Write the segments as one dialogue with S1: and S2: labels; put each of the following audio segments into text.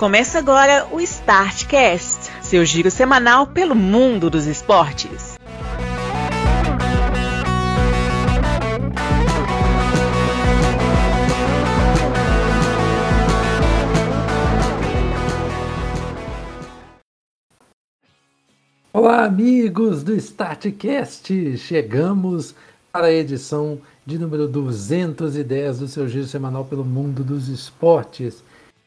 S1: Começa agora o Startcast, seu giro semanal pelo mundo dos esportes.
S2: Olá, amigos do Startcast! Chegamos para a edição de número 210 do seu giro semanal pelo mundo dos esportes.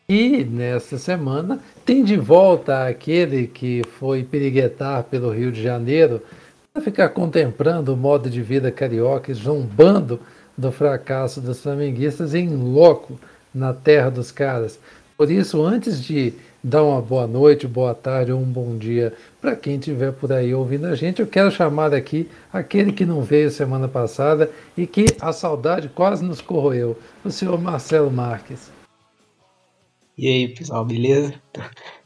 S2: E nesta semana tem de volta aquele que foi piriguetar pelo Rio de Janeiro para ficar contemplando o modo de vida carioca e zombando do fracasso dos flamenguistas em loco na terra dos caras. Por isso, antes de dar uma boa noite, boa tarde ou um bom dia para quem estiver por aí ouvindo a gente, eu quero chamar aqui aquele que não veio semana passada e que a saudade quase nos corroeu, o senhor Marcelo Marques.
S3: E aí, pessoal, beleza?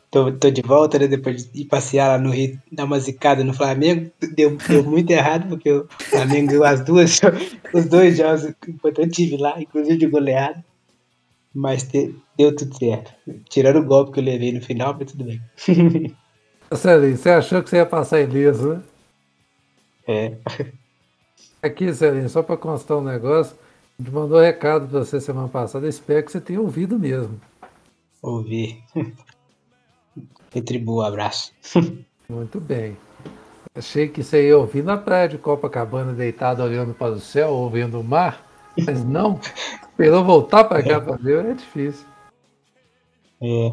S3: Tô, tô de volta, né? Depois de ir passear lá no Rio, dar uma zicada no Flamengo. Deu, deu muito errado, porque o Flamengo ganhou as duas, os dois jogos que eu tive lá, inclusive de goleado. Mas te, deu tudo certo. Tirando o golpe que eu levei no final, mas tudo bem.
S2: Celinho, você achou que você ia passar ileso, né?
S3: É.
S2: Aqui, Celinho, só para constar um negócio, a gente mandou um recado para você semana passada, espero que você tenha ouvido mesmo.
S3: Ouvi. Retribua o abraço.
S2: Muito bem. Achei que você ia ouvir na praia de Copacabana, deitado olhando para o céu, ouvindo o mar, mas não. Esperou voltar para cá para ver, é difícil.
S3: É.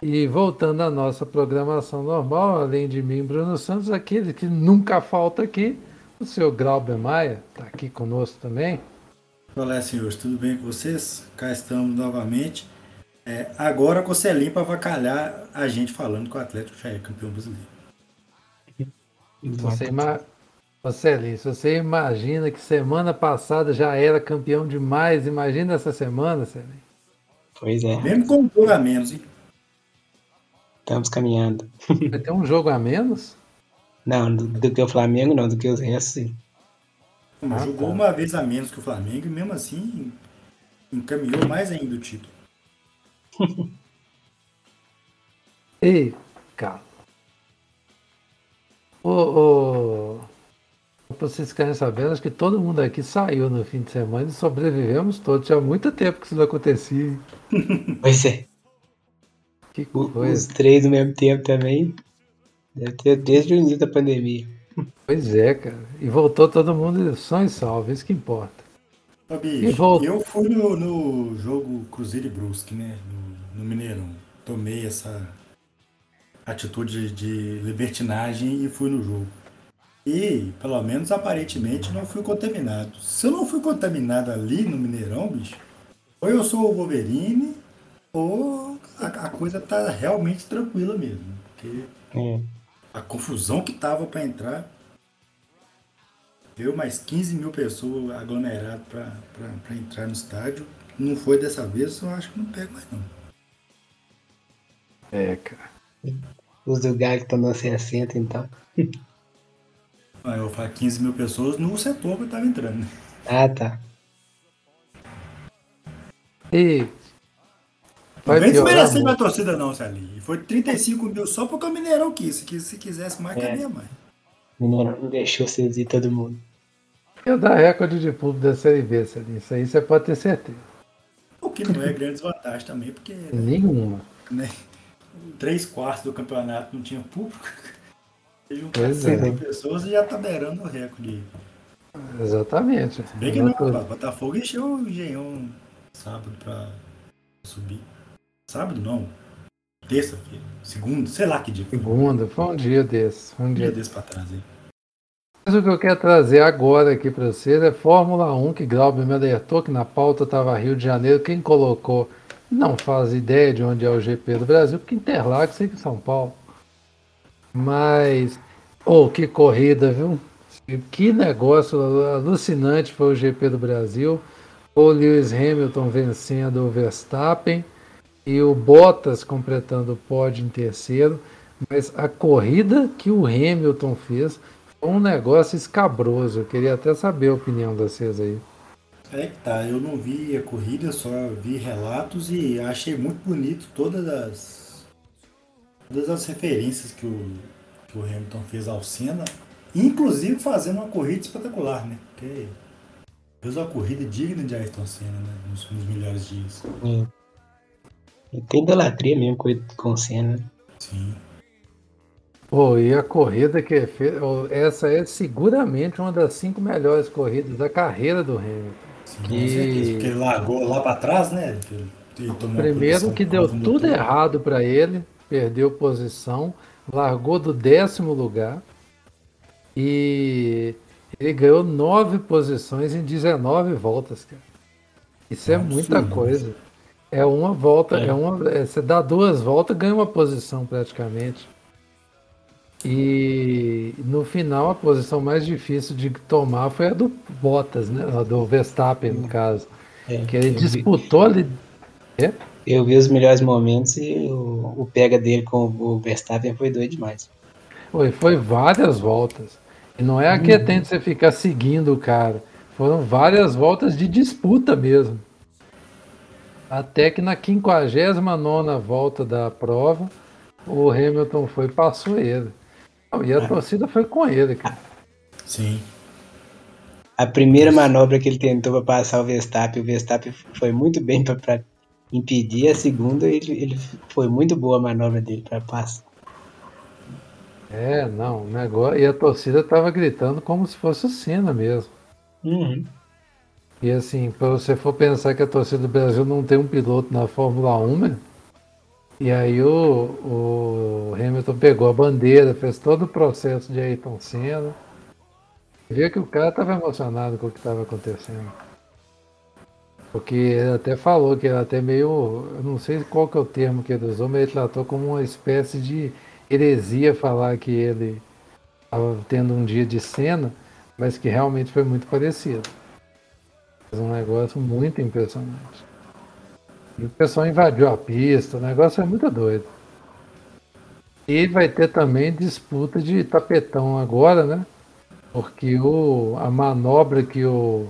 S2: E voltando à nossa programação normal, além de mim, Bruno Santos, aquele que nunca falta aqui, o seu Glauber Maia, está aqui conosco também.
S4: Olá, senhores, tudo bem com vocês? Cá estamos novamente. É, agora com o Celinho para avacalhar a gente falando que o Atlético já é campeão brasileiro.
S2: Você, ima... Ô, Celinho, se você imagina que semana passada já era campeão demais, imagina essa semana, Celinho.
S3: Pois é,
S4: Mesmo com um jogo a menos, hein?
S3: estamos caminhando.
S2: Vai ter um jogo a menos?
S3: Não, do, do que o Flamengo, não, do que os restos, sim.
S2: Ah,
S4: jogou
S2: tá.
S4: uma vez a menos que o Flamengo e mesmo assim encaminhou mais ainda o título.
S2: Ei, cara. Ô, ô, pra vocês ficarem sabendo, acho que todo mundo aqui saiu no fim de semana e sobrevivemos todos. Tinha muito tempo que isso não acontecia.
S3: Pois é,
S2: Que
S3: o- os
S2: coisa.
S3: três ao mesmo tempo também. Deve ter desde o início da pandemia.
S2: Pois é, cara. E voltou todo mundo são e salvo, isso que importa.
S4: Ô,
S2: E
S4: bicho,
S2: volta.
S4: eu fui no, no jogo Cruzeiro e Brusque, né? No, no Mineirão. Tomei essa atitude de libertinagem e fui no jogo. E, pelo menos aparentemente, não fui contaminado. Se eu não fui contaminado ali no Mineirão, bicho, ou eu sou o Wolverine, ou a, a coisa tá realmente tranquila mesmo. Porque
S3: É.
S4: a confusão que tava para entrar. Eu mais 15 mil pessoas aglomeradas para entrar no estádio. Não foi dessa vez, eu acho que não pego mais não.
S2: É, cara.
S3: Os Galo que estão no 60, então.
S4: Ah, Eu falo 15 mil pessoas no setor que eu tava entrando. né?
S3: Ah, tá.
S2: E.
S4: Não
S2: Vai
S4: vem
S2: piorar
S4: desmerecer minha torcida não, Celinho. E Foi 35 mil só porque o Mineirão quis. Se, quis- se quisesse mais,
S3: É.
S4: mais.
S3: O Mineirão não deixou vocês ir todo mundo.
S2: Eu dar recorde de público da Série B, Celinho. Isso aí você pode ter certeza.
S4: O que não é grande desvantagem também, porque
S2: Nenhuma.
S4: né, três quartos do campeonato não tinha público. Se juntar
S2: é.
S4: 100 mil pessoas já tá beirando o recorde.
S2: Exatamente.
S4: Bem que não, Botafogo encheu o engenhão sábado pra subir. Sábado não. Terça-feira. Segundo, sei lá que dia. foi.
S2: Segunda, foi um dia desse. Um
S4: Um dia
S2: dia
S4: desse pra trás aí.
S2: Mas o que eu quero trazer agora aqui para vocês é Fórmula 1, que Glauber me alertou que na pauta estava Rio de Janeiro. Quem colocou não faz ideia de onde é o GP do Brasil, porque Interlagos fica em São Paulo. Mas, oh, que corrida, viu? Que negócio alucinante foi o GP do Brasil. O Lewis Hamilton vencendo o Verstappen e o Bottas completando o pódio em terceiro. Mas a corrida que o Hamilton fez foi um negócio escabroso. Eu queria até saber a opinião de vocês aí.
S4: É que tá, eu não vi a corrida, só vi relatos e achei muito bonito todas as todas as referências que o, que o Hamilton fez ao Senna, inclusive fazendo uma corrida espetacular, né? Porque fez uma corrida digna de Ayrton Senna, né? Nos, nos melhores dias.
S3: Sim. Tem idolatria mesmo com, com o Senna. né?
S4: Sim.
S2: Pô, e a corrida que fez. Essa é seguramente uma das cinco melhores corridas da carreira do Hamilton.
S4: Sim,
S2: E-
S4: certeza. Porque ele largou lá pra trás, né?
S2: Primeiro que deu tudo
S4: motor.
S2: errado para ele, perdeu posição, largou do décimo lugar e ele ganhou nove posições em 19 voltas, cara. Isso é,
S4: É
S2: muita
S4: absurdo,
S2: coisa. É uma volta,
S3: É.
S2: é. uma, é, você dá duas voltas, ganha uma posição praticamente. E no final a posição mais difícil de tomar foi a do Bottas, né? A do Verstappen, no caso.
S3: É,
S2: Que ele
S3: eu, vi,
S2: disputou ali. É?
S3: eu vi os melhores momentos e o, o pega dele com o Verstappen foi doido demais.
S2: Foi, foi várias voltas. E não é a que tem de você ficar seguindo o cara. Foram várias voltas de disputa mesmo. Até que na 59 volta da prova, o Hamilton foi e passou ele. Não, E a torcida foi com ele, cara.
S4: Sim.
S3: A primeira manobra que ele tentou para passar o Verstappen, o Verstappen foi muito bem para impedir. A segunda, ele, ele foi muito boa a manobra dele para passar.
S2: É, não, o negócio. E a torcida tava gritando como se fosse o Senna mesmo.
S3: Uhum.
S2: E assim, para você for pensar que a torcida do Brasil não tem um piloto na Fórmula 1, né? E aí o, o Hamilton pegou a bandeira, fez todo o processo de Ayrton Senna. Vê que o cara estava emocionado com o que estava acontecendo. Porque ele até falou que ele até meio. Eu não sei qual que é o termo que ele usou, mas ele tratou como uma espécie de heresia falar que ele estava tendo um dia de cena, mas que realmente foi muito parecido. Um negócio muito impressionante. E o pessoal invadiu a pista, o negócio é muito doido. E vai ter também disputa de tapetão agora, né? Porque o, a manobra que o.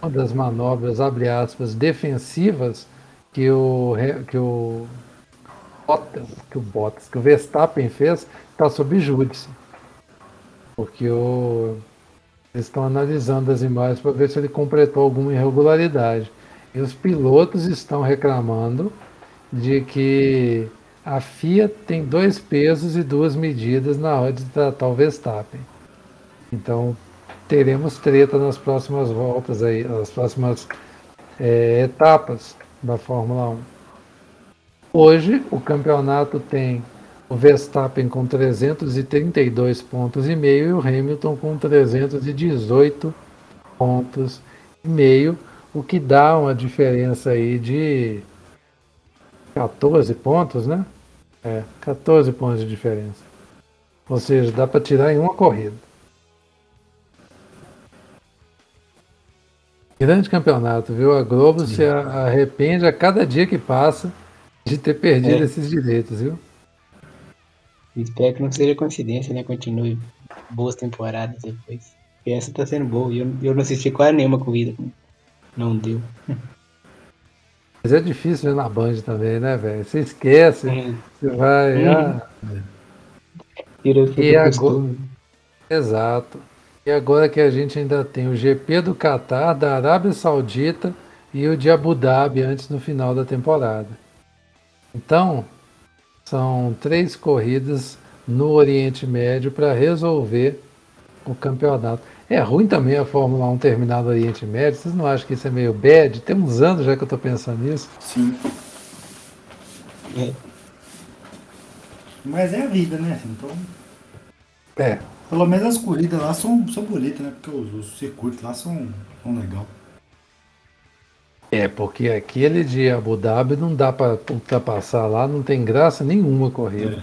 S2: Uma das manobras, abre aspas, defensivas que o, que o Bottas, que o Bottas, que o Verstappen fez, está sob júdice. Porque o, eles estão analisando as imagens para ver se ele completou alguma irregularidade. E os pilotos estão reclamando de que a FIA tem dois pesos e duas medidas na hora de tratar o Verstappen. Então teremos treta nas próximas voltas aí, nas próximas eh, etapas da Fórmula 1. Hoje o campeonato tem o Verstappen com 332 pontos e meio e o Hamilton com 318 pontos e meio, o que dá uma diferença aí de 14 pontos, né? É, 14 pontos de diferença. Ou seja, dá para tirar em uma corrida. Grande campeonato, viu? A Globo se a- arrepende a cada dia que passa de ter perdido
S3: É.
S2: esses direitos, viu?
S3: Espero que não seja coincidência, né? Continue boas temporadas depois. Porque essa tá sendo boa. E eu, eu não assisti quase nenhuma corrida. Não deu.
S2: Mas é difícil ver na Band também, né, velho? Você esquece,
S3: É,
S2: você vai.
S3: Uhum.
S2: ah, E agora- exato. E agora que a gente ainda tem o GP do Catar, da Arábia Saudita e o de Abu Dhabi antes no final da temporada. Então, são três corridas no Oriente Médio para resolver o campeonato. É ruim também a Fórmula 1 terminar no Oriente Médio. Vocês não acham que isso é meio bad? Tem uns anos já que eu estou pensando nisso.
S4: Sim.
S3: É,
S4: Mas é a vida, né? Então,
S2: É,
S4: pelo menos as corridas lá são, são bonitas, né? Porque os, os circuitos lá são, são legal.
S2: É, porque aquele de Abu Dhabi não dá para ultrapassar lá, não tem graça nenhuma a corrida.
S4: É,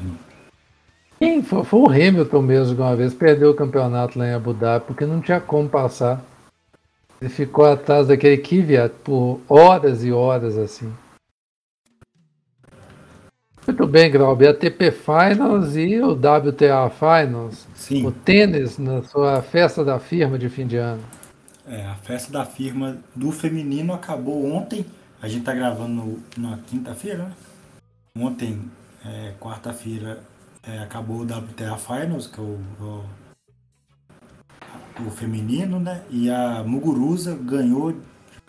S2: Quem foi, foi o Hamilton mesmo que uma vez perdeu o campeonato lá em Abu Dhabi, porque não tinha como passar. Ele ficou atrás daquele Kvyat por horas e horas assim. Muito bem, Graub. E a TP Finals e o WTA Finals. O
S4: Sim.
S2: tênis na sua festa da firma de fim de ano.
S4: É, a festa da firma do feminino acabou ontem. A gente tá gravando na quinta-feira, né? Ontem, é, quarta-feira, é, acabou o WTA Finals, que é o, o, o, feminino, né? E a Muguruza ganhou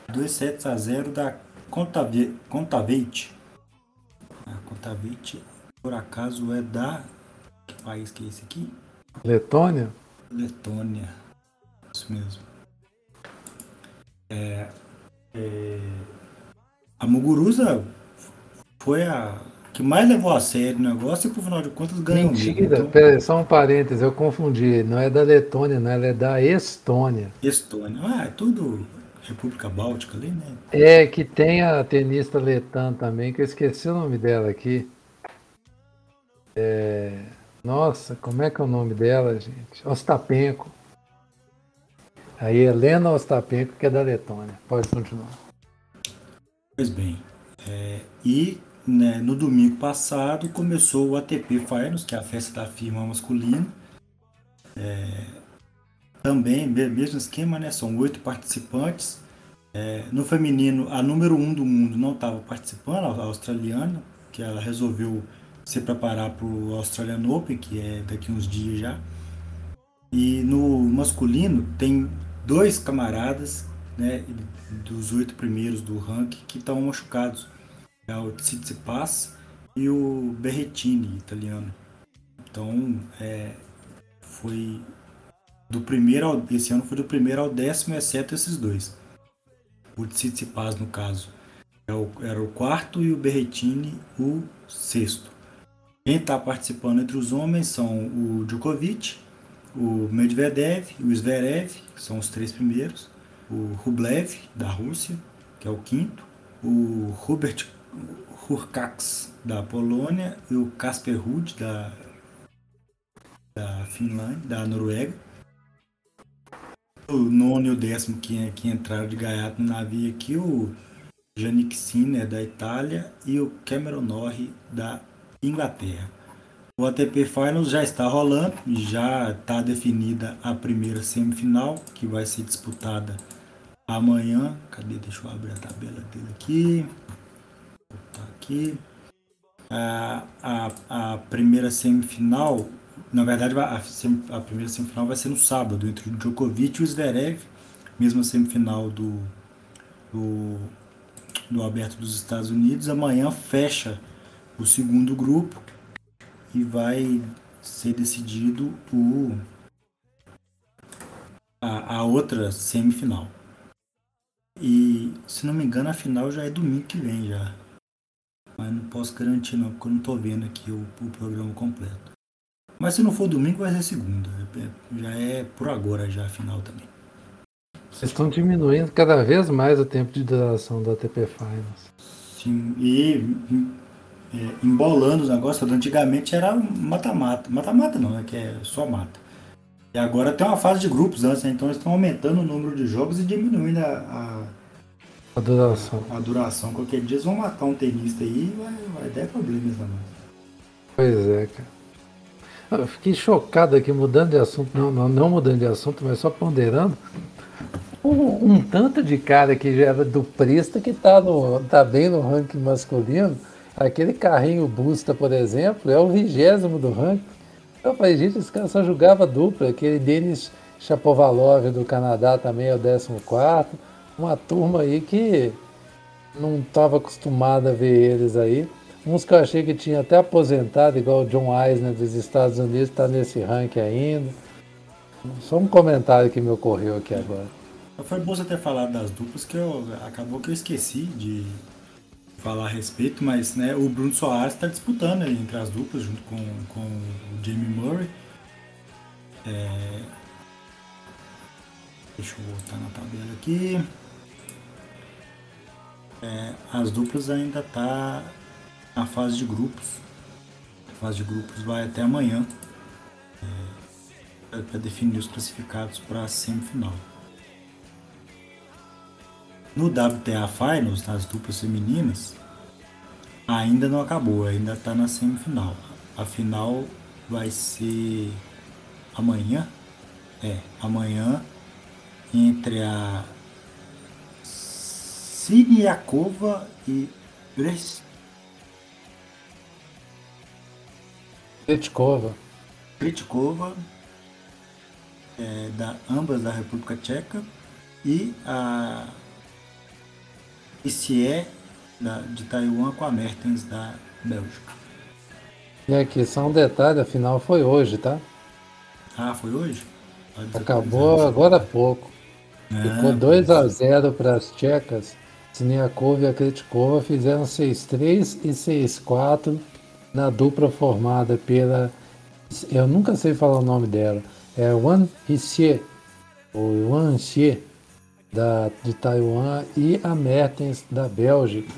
S4: 2 sets a 0 da Contaveit. A Contaveit, por acaso, é da. Que país que é esse aqui?
S2: Letônia?
S4: Letônia. Isso mesmo. É, é, a Muguruza foi a que mais levou a sério o negócio e, por final de contas, ganhou
S2: Mentira, mesmo. Então... pera, só um parênteses, eu confundi. Não é da Letônia, não, ela é da Estônia.
S4: Estônia. Ah, é tudo República Báltica ali, né?
S2: É, que tem a tenista letã também, que eu esqueci o nome dela aqui. É... Nossa, como é que é o nome dela, gente? Ostapenko. A Helena Ostapenko, que é da Letônia. Pode continuar.
S4: Pois bem. É, e né, no domingo passado começou o ATP Finals, que é a festa da firma masculina. É, também, mesmo esquema, né? São oito participantes. É, no feminino, a número um do mundo não estava participando, a australiana, que ela resolveu se preparar para o Australian Open, que é daqui uns dias já. E no masculino tem dois camaradas, né, dos oito primeiros do ranking que estão machucados. É o Tsitsipas e o Berrettini, italiano. Então, é, foi do primeiro ao, esse ano foi do primeiro ao décimo, exceto esses dois. O Tsitsipas, no caso, é era o quarto e o Berrettini o sexto. Quem está participando entre os homens são o Djokovic, o Medvedev e o Zverev, que são os três primeiros, o Rublev, da Rússia, que é o quinto, o Hubert Hurkacz, da Polônia, e o Casper Ruud, da, da Finlândia, da Noruega. O nono e o décimo que, que entraram de gaiato no navio aqui, o Yannick Sinner, da Itália, e o Cameron Norrie, da Inglaterra. O ATP Finals já está rolando, já está definida a primeira semifinal, que vai ser disputada amanhã. Cadê? Deixa eu abrir a tabela dele aqui. Tá aqui. A, a, a primeira semifinal, na verdade, a, a primeira semifinal vai ser no sábado, entre o Djokovic e o Zverev, mesma semifinal do, do, do Aberto dos Estados Unidos. Amanhã fecha o segundo grupo e vai ser decidido o a, a outra semifinal. E se não me engano a final já é domingo que vem já. Mas não posso garantir não, porque eu não estou vendo aqui o, o, programa completo. Mas se não for domingo vai ser segunda. É, é, já é por agora já a final também.
S2: Vocês estão diminuindo cada vez mais o tempo de duração da ATP Finals.
S4: Sim, e é, embolando os negócios. Antigamente era mata-mata. Mata-mata não, é que é só mata. E agora tem uma fase de grupos antes, né? então eles estão aumentando o número de jogos e diminuindo a, a,
S2: a duração.
S4: A, duração. Qualquer dia eles vão matar um tenista aí e vai, vai dar problemas também.
S2: Pois é, cara. Eu fiquei chocado aqui, mudando de assunto, não, não, não mudando de assunto, mas só ponderando. Um, um tanto de cara que já era do Presta que tá, no, tá bem no ranking masculino Aquele carrinho Busta, por exemplo, é o vigésimo do ranking. Eu falei, gente, esse cara só jogava dupla. Aquele Denis Chapovalov do Canadá também é o 14. Uma turma aí que não estava acostumada a ver eles aí. Uns que eu achei que tinha até aposentado, igual o John Eisner dos Estados Unidos, está nesse ranking ainda. Só um comentário que me ocorreu aqui agora.
S4: Foi bom você ter falado das duplas, que eu, acabou que eu esqueci de, falar a respeito, mas né, o Bruno Soares está disputando entre as duplas junto com, com o Jamie Murray. É... Deixa eu voltar na tabela aqui. É, as duplas ainda tá na fase de grupos. A fase de grupos vai até amanhã é, para definir os classificados para a semifinal. No WTA Finals, nas duplas femininas, ainda não acabou, ainda está na semifinal. A final vai ser amanhã. É, amanhã entre a Siniakova e Bres-
S2: Petkova.
S4: É, da, ambas da República Tcheca, e a Issie da, de Taiwan com a Mertens da Bélgica.
S2: E aqui, só um detalhe, a final foi hoje, tá?
S4: Ah, foi hoje?
S2: Acabou agora há pouco.
S4: Ah,
S2: Ficou 2 a 0 para as tchecas. Siniakova e a Kritikova fizeram 6-3 e 6-4 na dupla formada pela. Eu nunca sei falar o nome dela. É Wan Hsieh, ou Wan Xie, da, de Taiwan, e a Mertens, da Bélgica.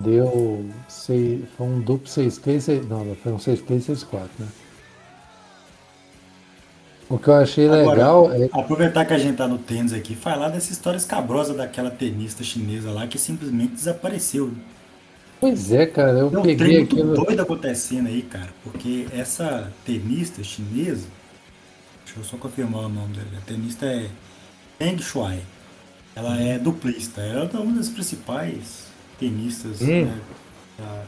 S2: Deu. Sei, foi um duplo 6-3, 6 não, foi um 6-3 6-4, né? O que eu achei
S4: Agora,
S2: legal é
S4: Aproveitar que a gente tá no tênis aqui, falar dessa história escabrosa daquela tenista chinesa lá que simplesmente desapareceu.
S2: Pois é, cara, eu
S4: Tem um
S2: peguei
S4: muito
S2: aquilo.
S4: doido acontecendo aí, cara, porque essa tenista chinesa, deixa eu só confirmar o nome dela, a tenista é Peng Shuai. Ela é duplista, ela é uma das principais tenistas
S2: Hum.
S4: né, da,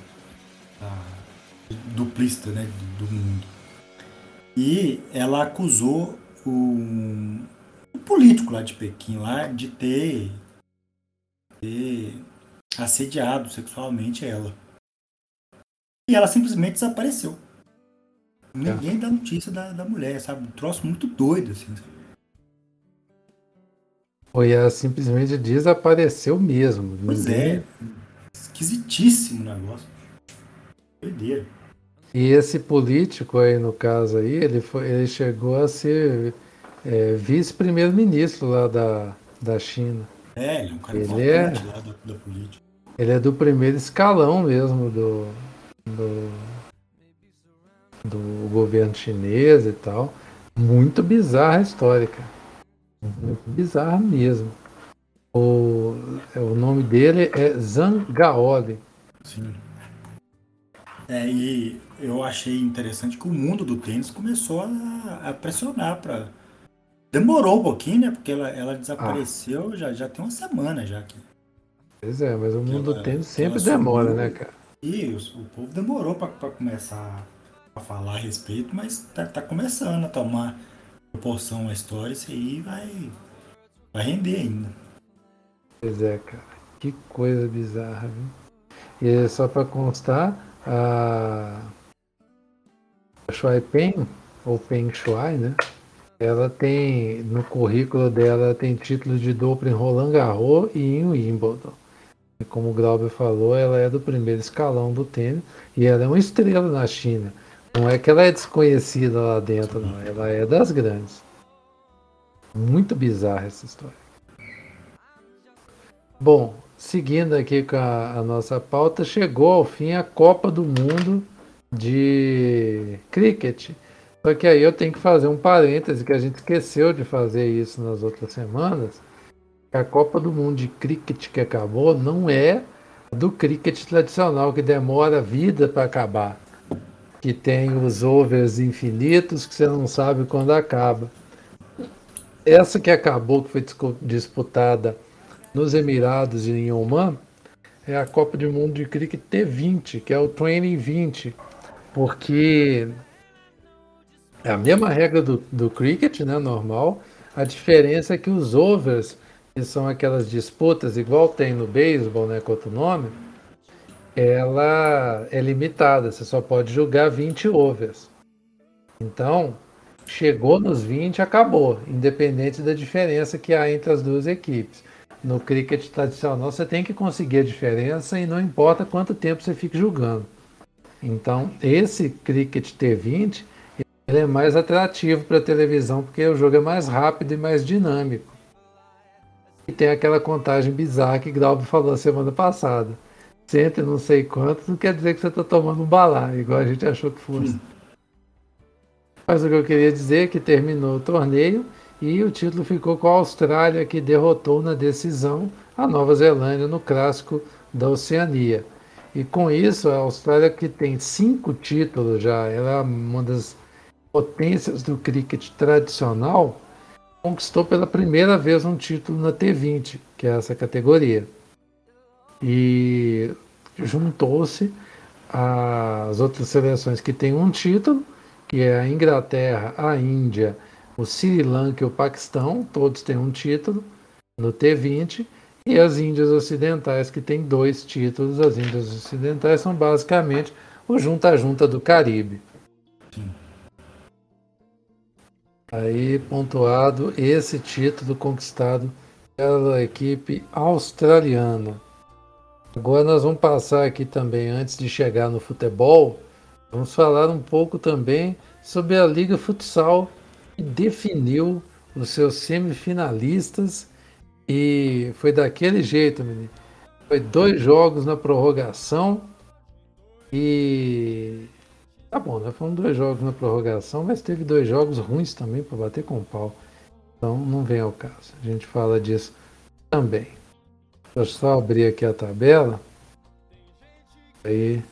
S4: da- duplista né, do, do mundo. E ela acusou um, um político lá de Pequim lá de ter, ter assediado sexualmente ela. E ela simplesmente desapareceu. Ninguém dá notícia da, da mulher, sabe? Um troço muito doido, assim. sabe?
S2: Foi ela simplesmente desapareceu mesmo.
S4: Pois é. Esquisitíssimo o negócio. Doideira.
S2: E esse político aí, no caso aí, ele, foi, ele chegou a ser é, vice-primeiro-ministro lá da, da China.
S4: É, ele é um cara
S2: Ele
S4: importante lá da, da política.
S2: Ele é do primeiro escalão mesmo do, do, do governo chinês e tal. Muito bizarra a história, cara. Muito bizarra mesmo. O, é, o nome dele é Zhang Gaoli.
S4: Sim. É, e eu achei interessante que o mundo do tênis começou a, a pressionar para Demorou um pouquinho, né? Porque ela, ela desapareceu já, já tem uma semana já aqui.
S2: Pois é, mas o mundo
S4: ela-
S2: do tênis sempre demora, né, cara?
S4: E os- o povo demorou para começar a falar a respeito, mas tá, tá começando a tomar proporção a história. Isso aí vai, vai render ainda.
S2: Pois é, cara. Que coisa bizarra, viu? E só para constar, a a Shuai Peng, ou Peng Shuai, né? Ela tem, no currículo dela, tem título de dupla em Roland Garros e em Wimbledon. E como o Glauber falou, ela é do primeiro escalão do tênis e ela é uma estrela na China. Não é que ela é desconhecida lá dentro, não. Ela é das grandes. Muito bizarra essa história. Bom, seguindo aqui com a, a nossa pauta, chegou ao fim a Copa do Mundo de Cricket. Só que aí eu tenho que fazer um parêntese que a gente esqueceu de fazer isso nas outras semanas. A Copa do Mundo de Cricket que acabou não é do cricket tradicional que demora vida para acabar. Que tem os overs infinitos que você não sabe quando acaba. Essa que acabou, que foi disputada nos Emirados e em Oman, é a Copa do Mundo de Cricket T20, que é o Training 20, porque é a mesma regra do, do cricket, né, normal. A diferença é que os overs, que são aquelas disputas, igual tem no beisebol, né, com outro nome, ela é limitada, você só pode jogar 20 overs. Então, chegou nos 20, acabou, independente da diferença que há entre as duas equipes. No cricket tradicional, você tem que conseguir a diferença e não importa quanto tempo você fique jogando. Então, esse cricket T20 ele é mais atrativo para a televisão porque o jogo é mais rápido e mais dinâmico. E tem aquela contagem bizarra que Glauber falou semana passada. Cento e não sei quantos, não quer dizer que você está tomando um balá, igual a gente achou que fosse. Mas o que eu queria dizer é que terminou o torneio e o título ficou com a Austrália, que derrotou na decisão a Nova Zelândia no clássico da Oceania. E com isso, a Austrália, que tem cinco títulos já, ela é uma das potências do cricket tradicional, conquistou pela primeira vez um título na T20, que é essa categoria. E juntou-se às outras seleções que têm um título, que é a Inglaterra, a Índia, o Sri Lanka e o Paquistão, todos têm um título no T20, e as Índias Ocidentais, que têm dois títulos. As Índias Ocidentais são basicamente o junta-junta do Caribe. Aí, pontuado esse título conquistado pela equipe australiana. Agora nós vamos passar aqui também, antes de chegar no futebol, vamos falar um pouco também sobre a Liga Futsal, que definiu os seus semifinalistas e foi daquele jeito, menino. Foi dois jogos na prorrogação e Tá bom, né? Foram dois jogos na prorrogação, mas teve dois jogos ruins também para bater com o pau. Então não vem ao caso. A gente fala disso também. Deixa eu só abrir aqui a tabela. Aí.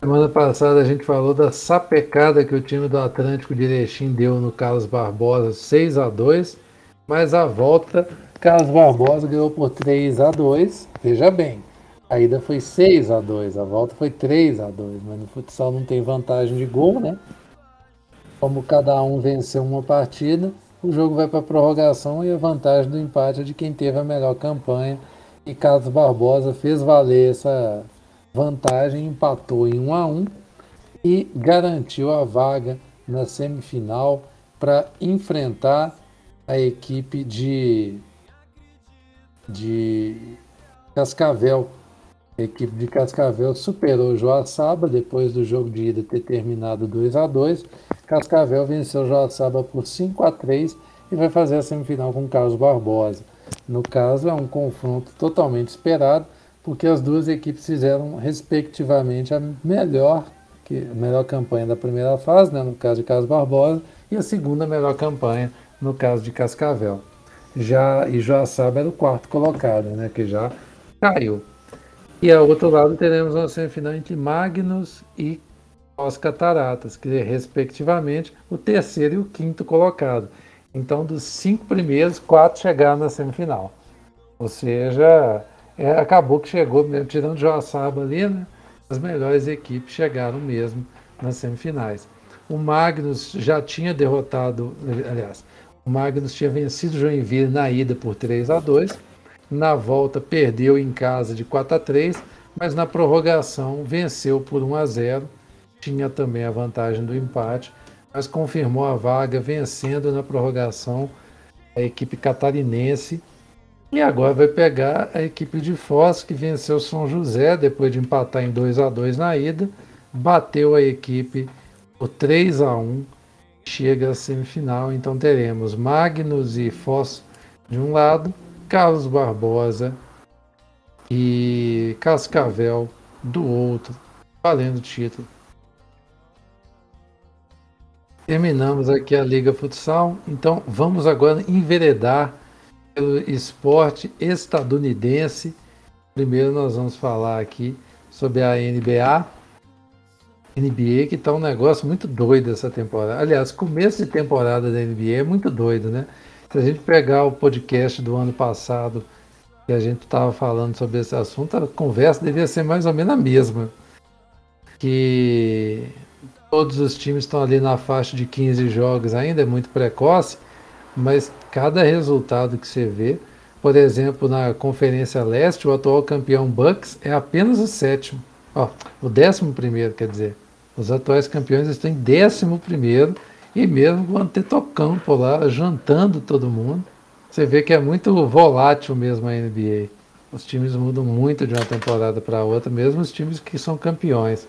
S2: Semana passada a gente falou da sapecada que o time do Atlântico de Erechim deu no Carlos Barbosa 6 a 2 mas a volta Carlos Barbosa ganhou por 3 a 2 Veja bem, a ida foi 6 a 2 a volta foi 3 a 2 mas no futsal não tem vantagem de gol, né? Como cada um venceu uma partida, o jogo vai para prorrogação e a vantagem do empate é de quem teve a melhor campanha. E Carlos Barbosa fez valer essa vantagem, empatou em 1 a 1 e garantiu a vaga na semifinal para enfrentar a equipe de, de Cascavel, a equipe de Cascavel superou o Joaçaba depois do jogo de ida ter terminado 2 a 2 Cascavel venceu Joaçaba por 5 a 3 e vai fazer a semifinal com Carlos Barbosa. No caso, é um confronto totalmente esperado, porque as duas equipes fizeram, respectivamente, a melhor, que, a melhor campanha da primeira fase, né, no caso de Carlos Barbosa, e a segunda melhor campanha, no caso de Cascavel. Já, e Joaçaba era o quarto colocado, né, que já caiu. E ao outro lado teremos uma semifinal entre Magnus e os Cataratas, que é, respectivamente, o terceiro e o quinto colocado. Então, dos cinco primeiros, quatro chegaram na semifinal. Ou seja, é, acabou que chegou, mesmo, tirando Joaçaba ali, né, as melhores equipes chegaram mesmo nas semifinais. O Magnus já tinha derrotado, aliás, o Magnus tinha vencido Joinville na ida por 3 a 2 na volta perdeu em casa de 4 a 3, mas na prorrogação venceu por 1 a 0. Tinha também a vantagem do empate, mas confirmou a vaga vencendo na prorrogação a equipe catarinense. E agora vai pegar a equipe de Foz, que venceu São José depois de empatar em 2 a 2 na ida, bateu a equipe por 3 a 1, chega à semifinal. Então teremos Magnus e Foz de um lado, Carlos Barbosa e Cascavel do outro, valendo o título. Terminamos aqui a Liga Futsal, então vamos agora enveredar pelo esporte estadunidense. Primeiro nós vamos falar aqui sobre a NBA. NBA que está um negócio muito doido essa temporada. Aliás, começo de temporada da NBA é muito doido, né? Se a gente pegar o podcast do ano passado que a gente estava falando sobre esse assunto, a conversa devia ser mais ou menos a mesma. Que todos os times estão ali na faixa de 15 jogos ainda, é muito precoce, mas cada resultado que você vê, por exemplo, na Conferência Leste, o atual campeão Bucks é apenas o sétimo. Ó, o décimo primeiro, quer dizer. Os atuais campeões estão em décimo primeiro e mesmo com o Antetokounmpo lá, jantando todo mundo. Você vê que é muito volátil mesmo a NBA. Os times mudam muito de uma temporada para outra, mesmo os times que são campeões.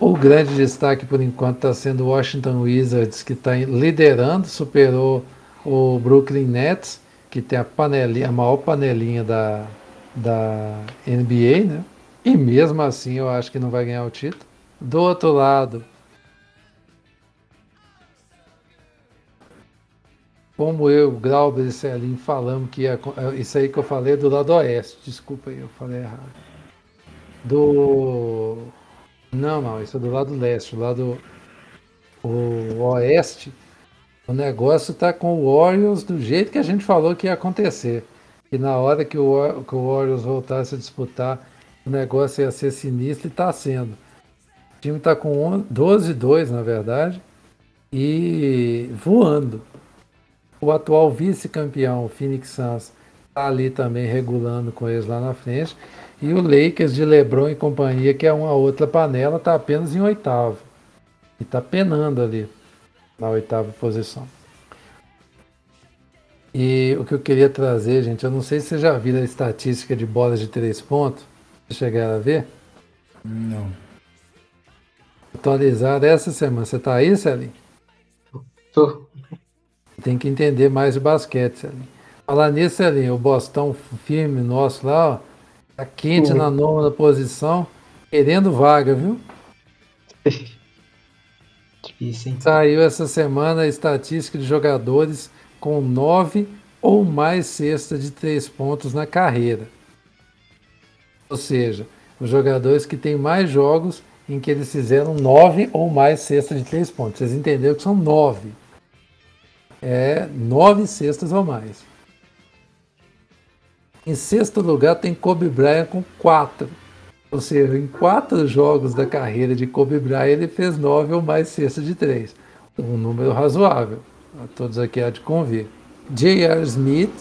S2: O grande destaque por enquanto está sendo o Washington Wizards, que está liderando, superou o Brooklyn Nets, que tem a, panelinha, a maior panelinha da, da NBA, né? E mesmo assim eu acho que não vai ganhar o título. Do outro lado, como eu, Glauber e Celim falamos que ia, é, isso aí que eu falei é do lado oeste, desculpa aí, eu falei errado. Do. Não, não, isso é do lado leste, do lado o oeste. O negócio tá com o Warriors do jeito que a gente falou que ia acontecer. E na hora que o, que o Warriors voltasse a disputar, o negócio ia ser sinistro e está sendo. O time está com 12-2, na verdade, e voando. O atual vice-campeão, o Phoenix Suns, está ali também regulando com eles lá na frente. E o Lakers de LeBron e companhia, que é uma outra panela, está apenas em oitavo. E está penando ali na oitava posição. E o que eu queria trazer, gente, eu não sei se você já viu a estatística de bolas de três pontos. Você chegaram a ver?
S4: Não.
S2: Atualizada essa semana. Você tá aí, Celinho?
S3: Tô.
S2: Tem que entender mais o basquete, Celinho. Falar nisso, Celinho, o Bostão firme nosso lá, ó, tá quente
S3: Uhum.
S2: na nona posição, querendo vaga, viu?
S3: Difícil, hein?
S2: Saiu essa semana a estatística de jogadores com nove ou mais cestas de três pontos na carreira. Ou seja, os jogadores que têm mais jogos em que eles fizeram nove ou mais cestas de três pontos. Vocês entenderam que são nove. É nove cestas ou mais. Em sexto lugar tem Kobe Bryant com quatro. Ou seja, em quatro jogos da carreira de Kobe Bryant, ele fez nove ou mais cestas de três. Um número razoável. A todos aqui há de convir. J.R. Smith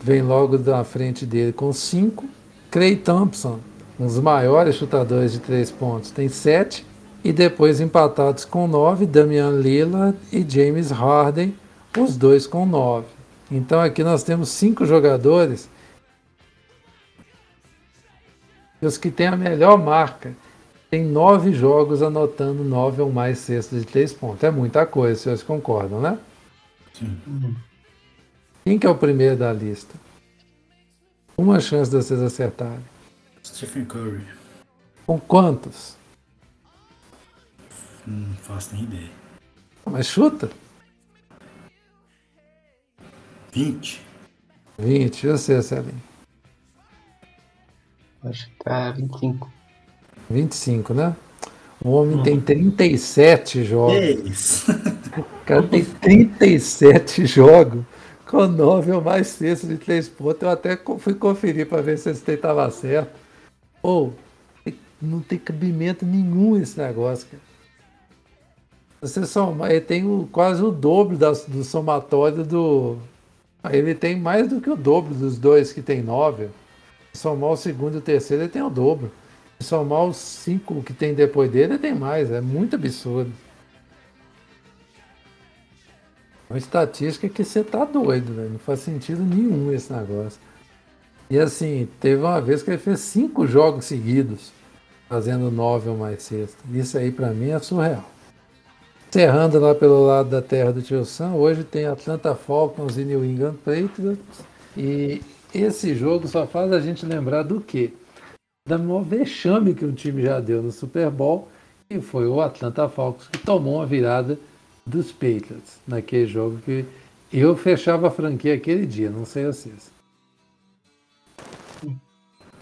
S2: vem logo da frente dele com cinco. Clay Thompson, um dos maiores chutadores de três pontos, tem sete. E depois empatados com nove, Damian Lillard e James Harden, os dois com nove. Então aqui nós temos cinco jogadores e os que têm a melhor marca tem nove jogos anotando nove ou mais cestas de três pontos. É muita coisa, vocês concordam, né?
S4: Sim.
S2: Quem que é o primeiro da lista? Uma chance de vocês acertarem.
S4: Stephen Curry.
S2: Com quantos?
S4: Não faço nem ideia.
S2: Mas chuta.
S4: 20.
S2: 20. E você, Celinho?
S3: Acho que tá 25.
S2: 25, né? O homem tem 37 jogos.
S4: É isso.
S2: O cara tem 37 jogos com 9 ou mais cestas de 3 pontos. Eu até fui conferir para ver se esse estava certo. Ou, não tem cabimento nenhum esse negócio, cara. Você soma, ele tem o- quase o dobro das- do somatório do. Ele tem mais do que o dobro dos dois que tem 9. Somar o segundo e o terceiro, ele tem o dobro. Somar os cinco que tem depois dele, ele tem mais. É muito absurdo. Uma estatística que você tá doido, velho. Não faz sentido nenhum esse negócio. E assim, teve uma vez que ele fez cinco jogos seguidos, fazendo nove ou mais cestas. Isso aí pra mim é surreal. Encerrando lá pelo lado da terra do Tio Sam, hoje tem Atlanta Falcons e New England Patriots. E esse jogo só faz a gente lembrar do quê? Da maior vexame que um time já deu no Super Bowl, e foi o Atlanta Falcons que tomou uma virada dos Patriots naquele jogo que eu fechava a franquia aquele dia, não sei vocês.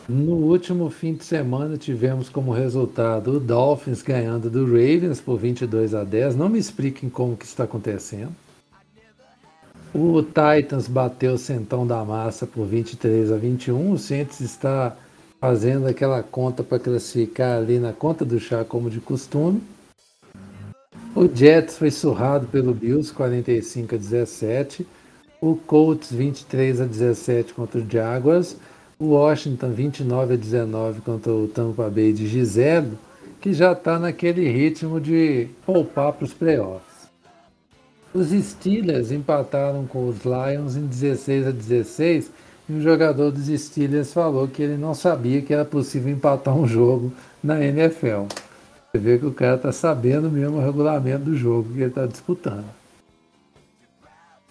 S2: No último fim de semana tivemos como resultado o Dolphins ganhando do Ravens por 22 a 10. Não me expliquem como que está acontecendo. O Titans bateu o Centão da Massa por 23 a 21. O Saints está fazendo aquela conta para classificar ali na conta do chá como de costume. O Jets foi surrado pelo Bills 45 a 17. O Colts 23 a 17 contra o Jaguars. O Washington 29 a 19 contra o Tampa Bay de Giselo, que já está naquele ritmo de poupar para os playoffs. Os Steelers empataram com os Lions em 16 a 16 e um jogador dos Steelers falou que ele não sabia que era possível empatar um jogo na NFL. Você vê que o cara está sabendo mesmo o regulamento do jogo que ele está disputando.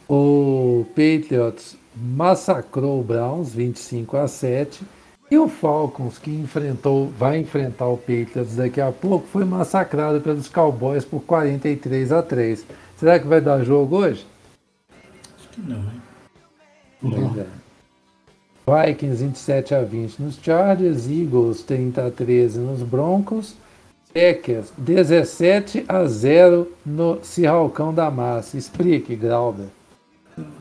S2: O Patriots massacrou o Browns 25 a 7 e o Falcons que enfrentou, vai enfrentar o Patriots daqui a pouco, foi massacrado pelos Cowboys por 43 a 3. Será que vai dar jogo hoje?
S4: Acho que não, hein?
S2: Pois é. Vikings 27 a 20 nos Chargers, Eagles 30 a 13 nos Broncos, Packers 17 a 0 no Cirralcão da Massa. Explique, Grauber.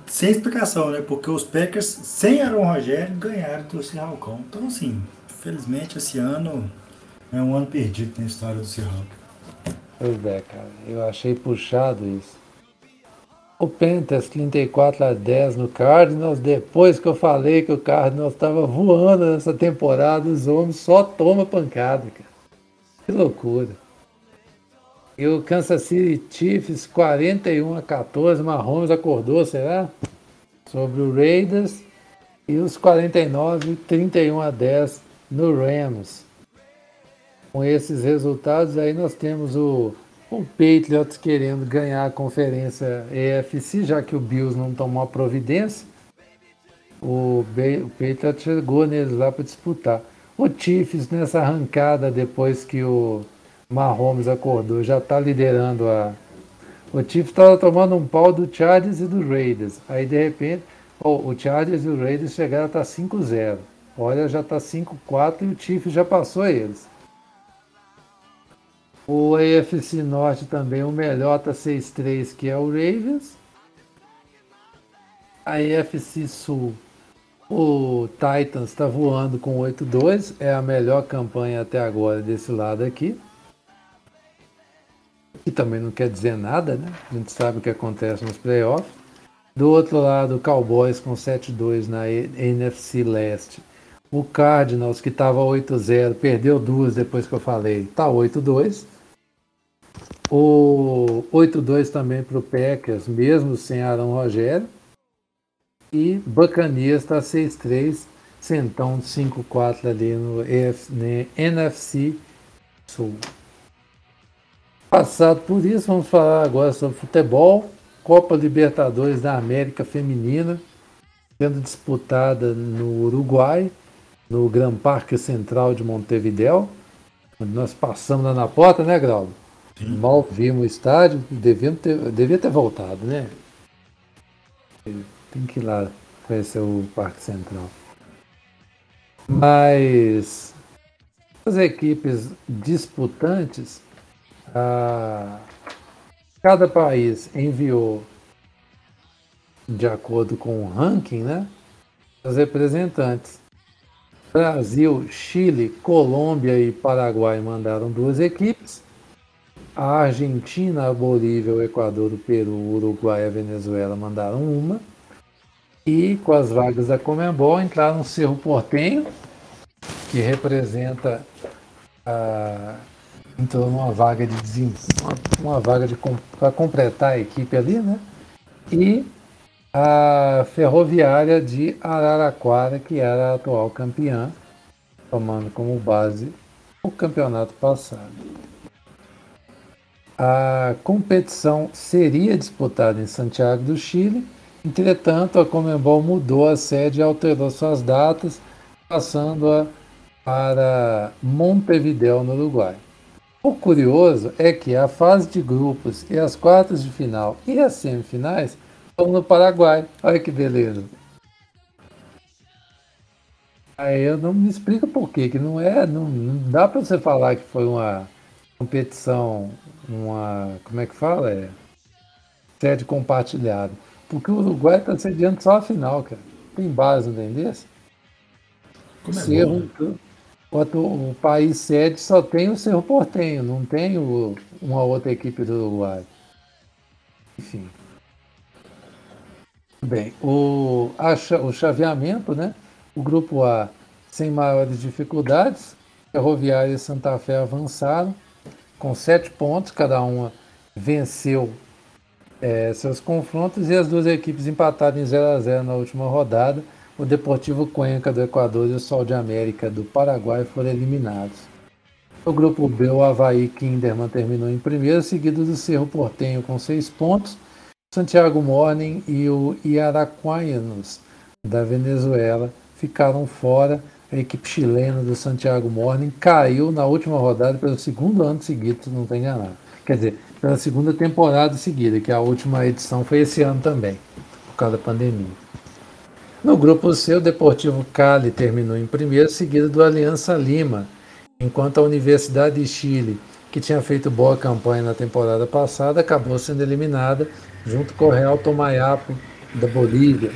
S4: Sem explicação, né? Porque os Packers, sem Aaron Rogério, ganharam do Cirralcão. Então, assim, felizmente esse ano é um ano perdido na história do Cirralcão.
S2: Pois é, cara. Eu achei puxado isso. O Panthers 34 a 10 no Cardinals. Depois que eu falei que o Cardinals estava voando nessa temporada, os homens só tomam pancada, cara. Que loucura. E o Kansas City Chiefs 41 a 14, Mahomes acordou, será? Sobre o Raiders. E os 49, 31 a 10 no Rams. Com esses resultados aí nós temos o, o Patriots querendo ganhar a conferência EFC, já que o Bills não tomou a providência. O, o Patriots chegou neles lá para disputar. O Chiefs nessa arrancada depois que o Mahomes acordou, já está liderando a. O Chiefs estava tomando um pau do Chargers e do Raiders. Aí de repente, oh, o Chargers e o Raiders chegaram a estar tá 5-0. Olha, já está 5-4 e o Chiefs já passou eles. O AFC Norte também, o melhor está 6-3, que é o Ravens. A AFC Sul o Titans está voando com 8-2, é a melhor campanha até agora desse lado aqui. E também não quer dizer nada, né? A gente sabe o que acontece nos playoffs. Do outro lado, o Cowboys com 7-2 na NFC Leste. O Cardinals, que estava 8-0, perdeu duas depois que eu falei, está 8-2. O 8-2 também para o Packers, mesmo sem Aaron Rogério. E Bacanias está 6-3, Centão 5-4 ali no EF, né, NFC Sul. Passado por isso, vamos falar agora sobre futebol. Copa Libertadores da América Feminina, sendo disputada no Uruguai, no Gran Parque Central de Montevideo, onde nós passamos lá na porta, né, Grau? Mal vimos o estádio, devíamos ter, devia ter voltado, né? Tem que ir lá conhecer o Parque Central. Mas as equipes disputantes, ah, cada país enviou, de acordo com o ranking, né, os representantes. Brasil, Chile, Colômbia e Paraguai mandaram duas equipes. A Argentina, a Bolívia, o Equador, o Peru, o Uruguai e a Venezuela mandaram uma. E com as vagas da Comembol entraram o Cerro Portenho, que representa a, entrou numa vaga de uma, uma vaga de para completar a equipe ali, né? E a Ferroviária de Araraquara, que era a atual campeã, tomando como base o campeonato passado. A competição seria disputada em Santiago do Chile Entretanto, a Comembol mudou a sede e alterou suas datas, passando-a para Montevideo, no Uruguai. O curioso é que a fase de grupos e as quartas de final e as semifinais estão no Paraguai. Olha que beleza. Aí eu não me explico por quê, que não é, não, não dá para você falar que foi uma competição, uma, como é que fala? É, sede compartilhada. Porque o Uruguai está sediando só a final, cara. Tem base, tem desse?
S4: Como é Cerro,
S2: bom, né? o país sede só tem o Cerro Portenho, não tem o, uma outra equipe do Uruguai. Enfim. Bem, o, a, o chaveamento, né? O grupo A sem maiores dificuldades. Ferroviária e Santa Fé avançaram com sete pontos, cada uma venceu é, seus confrontos e as duas equipes empataram em 0 a 0 na última rodada. O Deportivo Cuenca do Equador e o Sol de América do Paraguai foram eliminados. No grupo B, o Havaí Kinderman terminou em primeiro, seguido do Cerro Portenho com seis pontos. Santiago Morning e o Iaraquaianos da Venezuela ficaram fora. A equipe chilena do Santiago Morning caiu na última rodada pelo segundo ano seguido, se não estou enganado. Quer dizer, pela segunda temporada seguida, que a última edição foi esse ano também, por causa da pandemia. No grupo C, o Deportivo Cali terminou em primeiro, seguido do Aliança Lima, enquanto a Universidade de Chile, que tinha feito boa campanha na temporada passada, acabou sendo eliminada junto com o Real Tomayapo da Bolívia.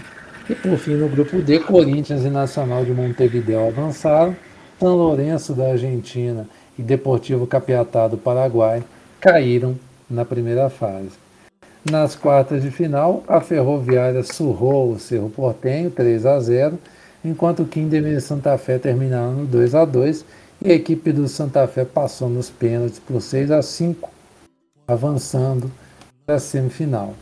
S2: E por fim, no grupo D, Corinthians e Nacional de Montevideo avançaram, São Lourenço da Argentina e Deportivo Capiatá do Paraguai caíram na primeira fase. Nas quartas de final, a Ferroviária surrou o Cerro Portenho 3 a 0, enquanto o Kinderman e Santa Fé terminaram no 2 a 2 e a equipe do Santa Fé passou nos pênaltis por 6 a 5, avançando para a semifinal.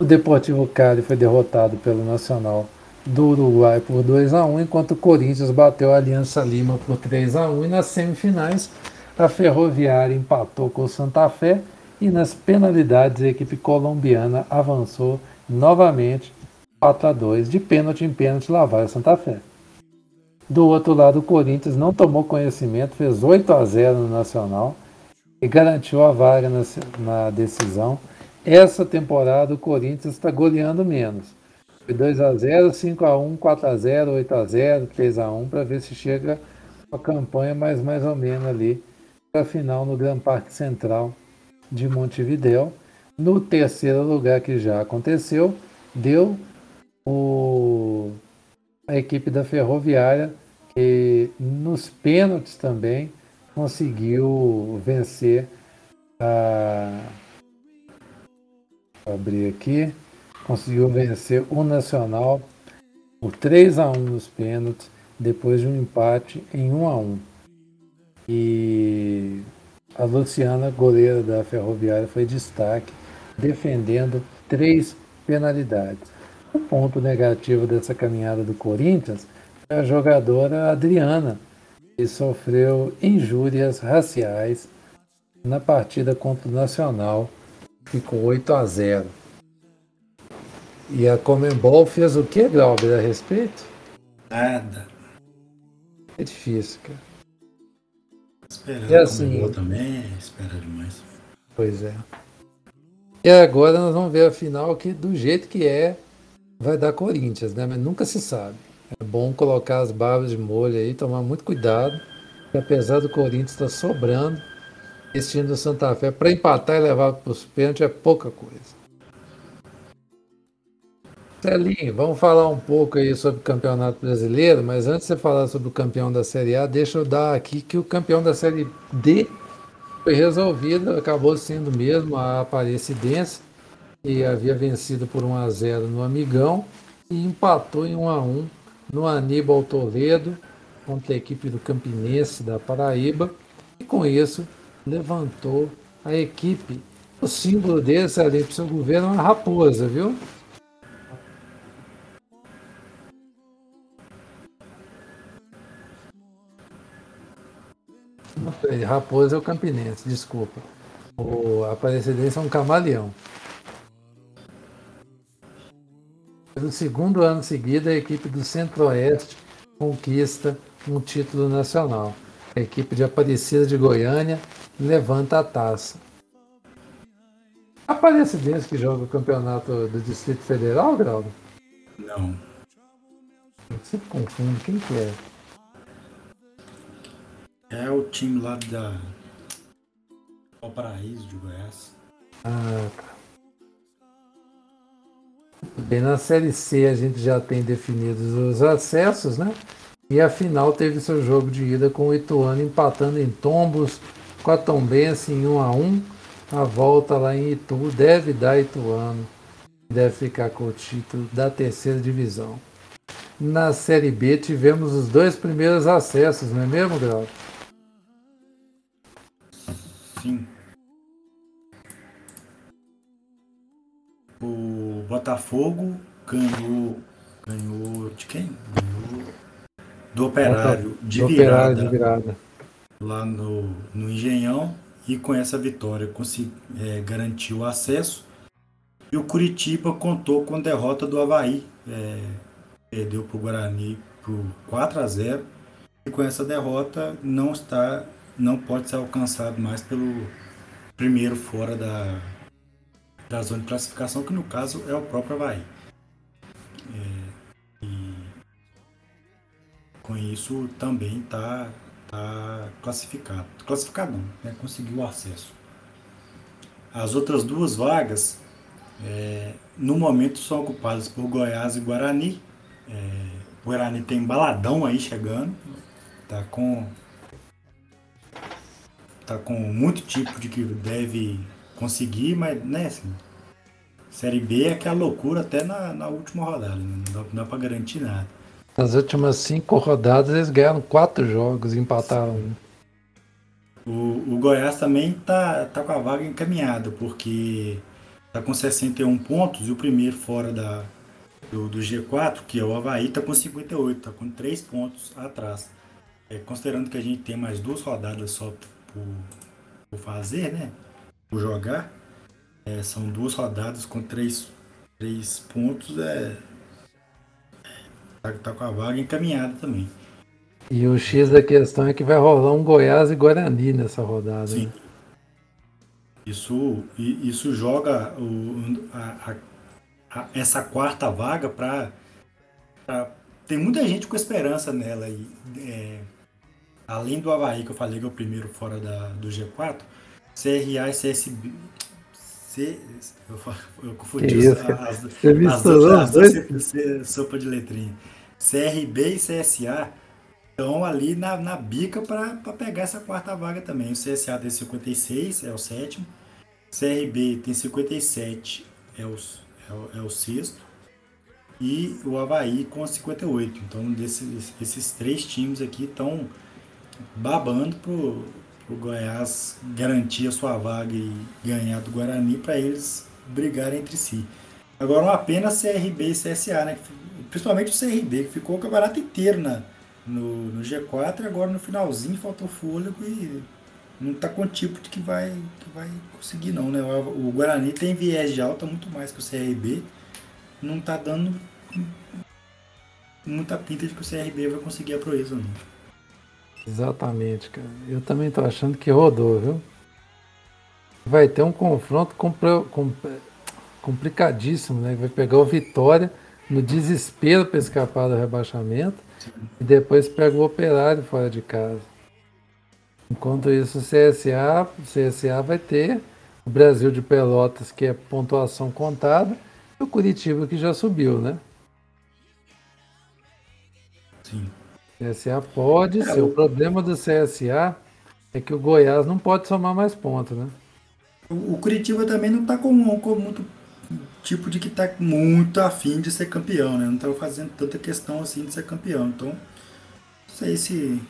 S2: O Deportivo Cali foi derrotado pelo Nacional do Uruguai por 2 a 1, enquanto o Corinthians bateu a Aliança Lima por 3 a 1 e nas semifinais a Ferroviária empatou com o Santa Fé e nas penalidades a equipe colombiana avançou novamente 4 a 2 de pênalti em pênalti lá vai o Santa Fé. Do outro lado, o Corinthians não tomou conhecimento, fez 8 a 0 no Nacional e garantiu a vaga na, na decisão. Essa temporada o Corinthians está goleando menos. Foi 2 a 0 5 a 1 4 a 0 8 a 0 3 a 1 para ver se chega a campanha mais, mais ou menos ali para a final no Gran Parque Central de Montevideo. No terceiro lugar que já aconteceu, deu o, a equipe da Ferroviária, que nos pênaltis também conseguiu vencer a. Abrir aqui. Conseguiu vencer o Nacional por 3 a 1 nos pênaltis, depois de um empate em 1 a 1. E a Luciana, goleira da Ferroviária, foi destaque, defendendo três penalidades. O ponto negativo dessa caminhada do Corinthians foi a jogadora Adriana, que sofreu injúrias raciais na partida contra o Nacional, ficou 8 a 0. E a Comembol fez o que, Glauber, a respeito?
S4: Nada.
S2: É difícil, cara.
S4: Esperar
S2: É assim.
S4: assim, também, espera demais.
S2: Pois é. E agora nós vamos ver a final que do jeito que é, vai dar Corinthians, né? Mas nunca se sabe. É bom colocar as barbas de molho aí, tomar muito cuidado. Que apesar do Corinthians estar sobrando, esse time do Santa Fé, para empatar e levar para os pênaltis é pouca coisa. Celinho, vamos falar um pouco aí sobre o Campeonato Brasileiro, mas antes de você falar sobre o campeão da Série A, deixa eu dar aqui que o campeão da Série D foi resolvido, acabou sendo mesmo a Aparecidense, que havia vencido por 1 a 0 no Amigão e empatou em 1 a 1 no Aníbal Toledo contra a equipe do Campinense da Paraíba e com isso levantou a equipe. O símbolo desse ali para o seu governo é uma raposa, viu? Raposa é o Campinense, desculpa. O Aparecidense é um camaleão. Pelo segundo ano seguido, a equipe do Centro-Oeste conquista um título nacional. A equipe de Aparecida de Goiânia levanta a taça. Aparecidense que joga o campeonato do Distrito Federal, Graudo?
S4: Não.
S2: Eu sempre confundo quem que é.
S4: É o time lá da. O Paraíso de Goiás.
S2: Ah, tá. Bem, na Série C a gente já tem definidos os acessos, né? E a final teve seu jogo de ida com o Ituano empatando em tombos com a Tombense em 1 a 1 A volta lá em Itu deve dar Ituano. Deve ficar com o título da terceira divisão. Na Série B tivemos os dois primeiros acessos, não é mesmo, Grau?
S4: Sim. O Botafogo ganhou. Ganhou de quem? Ganhou do Operário de
S2: Do
S4: virada,
S2: Operário de virada.
S4: lá no, no Engenhão e com essa vitória consegui, é, garantiu o acesso. E o Curitiba contou com a derrota do Havaí. é, perdeu para o Guarani por 4 a 0 e com essa derrota não está não pode ser alcançado mais pelo primeiro fora da, da zona de classificação, que no caso é o próprio Havaí. É, com isso também está tá classificado. Classificado não, né? conseguiu acesso. As outras duas vagas, é, no momento, são ocupadas por Goiás e Guarani. É, Guarani tem baladão aí chegando, tá com tá com muito tipo de que deve conseguir, mas né, assim, Série B é aquela loucura até na, na última rodada, né? não dá, não dá pra garantir nada.
S2: Nas últimas cinco rodadas eles ganharam quatro jogos empataram.
S4: O, o Goiás também tá, tá com a vaga encaminhada, porque tá com 61 pontos e o primeiro fora da, do, do G4, que é o Havaí, tá com 58, tá com 3 pontos atrás. É, considerando que a gente tem mais duas rodadas só por, por fazer, né? Por jogar. É, são duas rodadas com três, três pontos. É, tá, tá com a vaga encaminhada também.
S2: E o X da questão é que vai rolar um Goiás e Guarani nessa rodada.
S4: Sim. Né? Isso, isso joga o, a, a, a, essa quarta vaga para. Tem muita gente com esperança nela. E, é, além do Havaí, que eu falei que é o primeiro fora da, do G4, CRA e CSB. C, eu, eu confundi
S2: isso,
S4: as, as,
S2: as, as
S4: duas sopa de letrinha. CRB e CSA estão ali na, na bica para pegar essa quarta vaga também. O CSA tem 56, é o sétimo. CRB tem 57, é o, é o, é o sexto. E o Havaí com 58. Então, desses, esses três times aqui estão babando pro, pro Goiás garantir a sua vaga e ganhar do Guarani para eles brigarem entre si. Agora, uma pena CRB e CSA, né? Principalmente o CRB, que ficou o campeonato inteiro na, no, no G4 e agora no finalzinho faltou fôlego e não está com tipo de que vai, que vai conseguir não, né? O, o Guarani tem viés de alta muito mais que o CRB, não está dando muita pinta de que o CRB vai conseguir a proeza não.
S2: Exatamente, cara. Eu também tô achando que rodou, viu? Vai ter um confronto complicadíssimo, né? Vai pegar o Vitória no desespero para escapar do rebaixamento e depois pega o operário fora de casa. Enquanto isso, o CSA, o CSA vai ter o Brasil de Pelotas, que é pontuação contada, e o Curitiba, que já subiu, né?
S4: Sim.
S2: CSA pode é, ser. O problema do CSA é que o Goiás não pode somar mais pontos, né?
S4: O, o Curitiba também não está com, com muito tipo de que está muito afim de ser campeão, né? Não está fazendo tanta questão assim de ser campeão. Então, não sei se,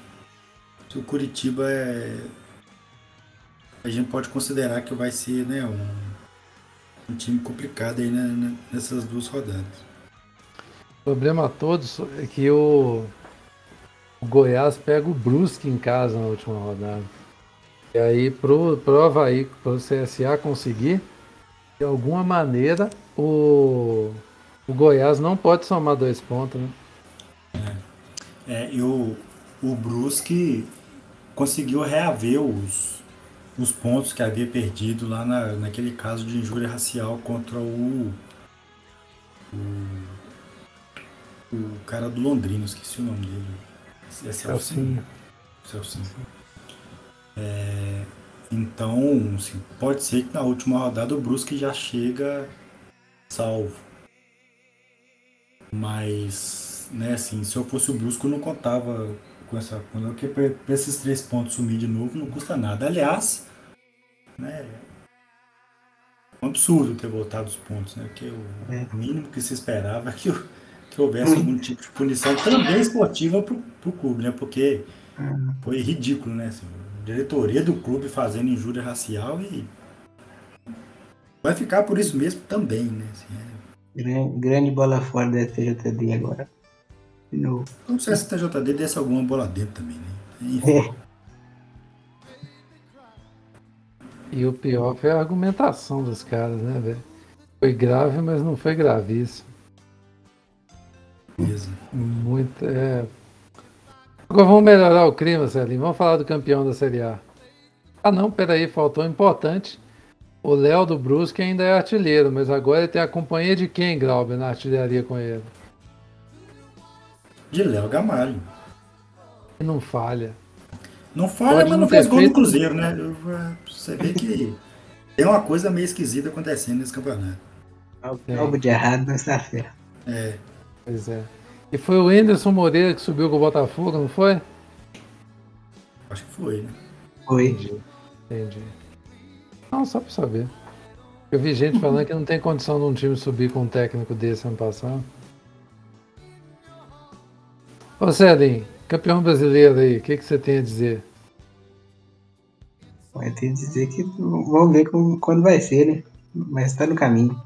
S4: se o Curitiba é. A gente pode considerar que vai ser né, um, um time complicado aí né, nessas duas rodadas.
S2: O problema todos é que o, o Goiás pega o Brusque em casa na última rodada. E aí pro, pro Havaí, pro CSA conseguir, de alguma maneira o, o Goiás não pode somar dois pontos, né?
S4: É, é e o, o Brusque conseguiu reaver os, os pontos que havia perdido lá na, naquele caso de injúria racial contra o, o, o cara do Londrina, esqueci o nome dele. É Celcinho. Celcinho. É, então, assim, pode ser que na última rodada o Brusque já chega salvo. Mas, né, assim, se eu fosse o Brusco, eu não contava com essa. Porque para esses três pontos sumir de novo não custa nada. Aliás, né, é um absurdo ter voltado os pontos, né? Porque o é. mínimo que se esperava é que, que houvesse algum tipo de punição também esportiva para o clube, né? Porque foi ridículo, né? Assim, diretoria do clube fazendo injúria racial e vai ficar por isso mesmo também, né? Assim,
S3: é... grande, grande, bola fora da TJD agora.
S4: De novo. Não sei se a TJD desse alguma bola dentro também, né? Enfim. É.
S2: E o pior foi a argumentação dos caras, né, velho? Foi grave, mas não foi gravíssimo.
S4: Beleza.
S2: Muito, é, Agora vamos melhorar o clima, Celinho. Vamos falar do campeão da Série A. Ah não, peraí, faltou um importante. O Léo do Brusque ainda é artilheiro, mas agora ele tem a companhia de quem, Glauber, na artilharia com ele?
S4: De Léo Gamalho.
S2: Não falha.
S4: Não falha,
S2: Pode
S4: mas
S2: não
S4: não fez gol
S2: feito.
S4: no Cruzeiro, né? É, Você vê que tem uma coisa meio esquisita acontecendo nesse campeonato.
S3: Algo, algo de errado não está certo.
S4: É,
S2: Pois é. E foi o Anderson Moreira que subiu com o Botafogo, não foi?
S4: acho que foi, né?
S3: Foi.
S2: Entendi. Não, só pra saber. Eu vi gente falando que não tem condição de um time subir com um técnico desse ano passado. Ô Celinho, campeão brasileiro aí, o que, que você tem a dizer?
S3: Vai ter que dizer que vamos ver como, quando vai ser, né? Mas tá no caminho.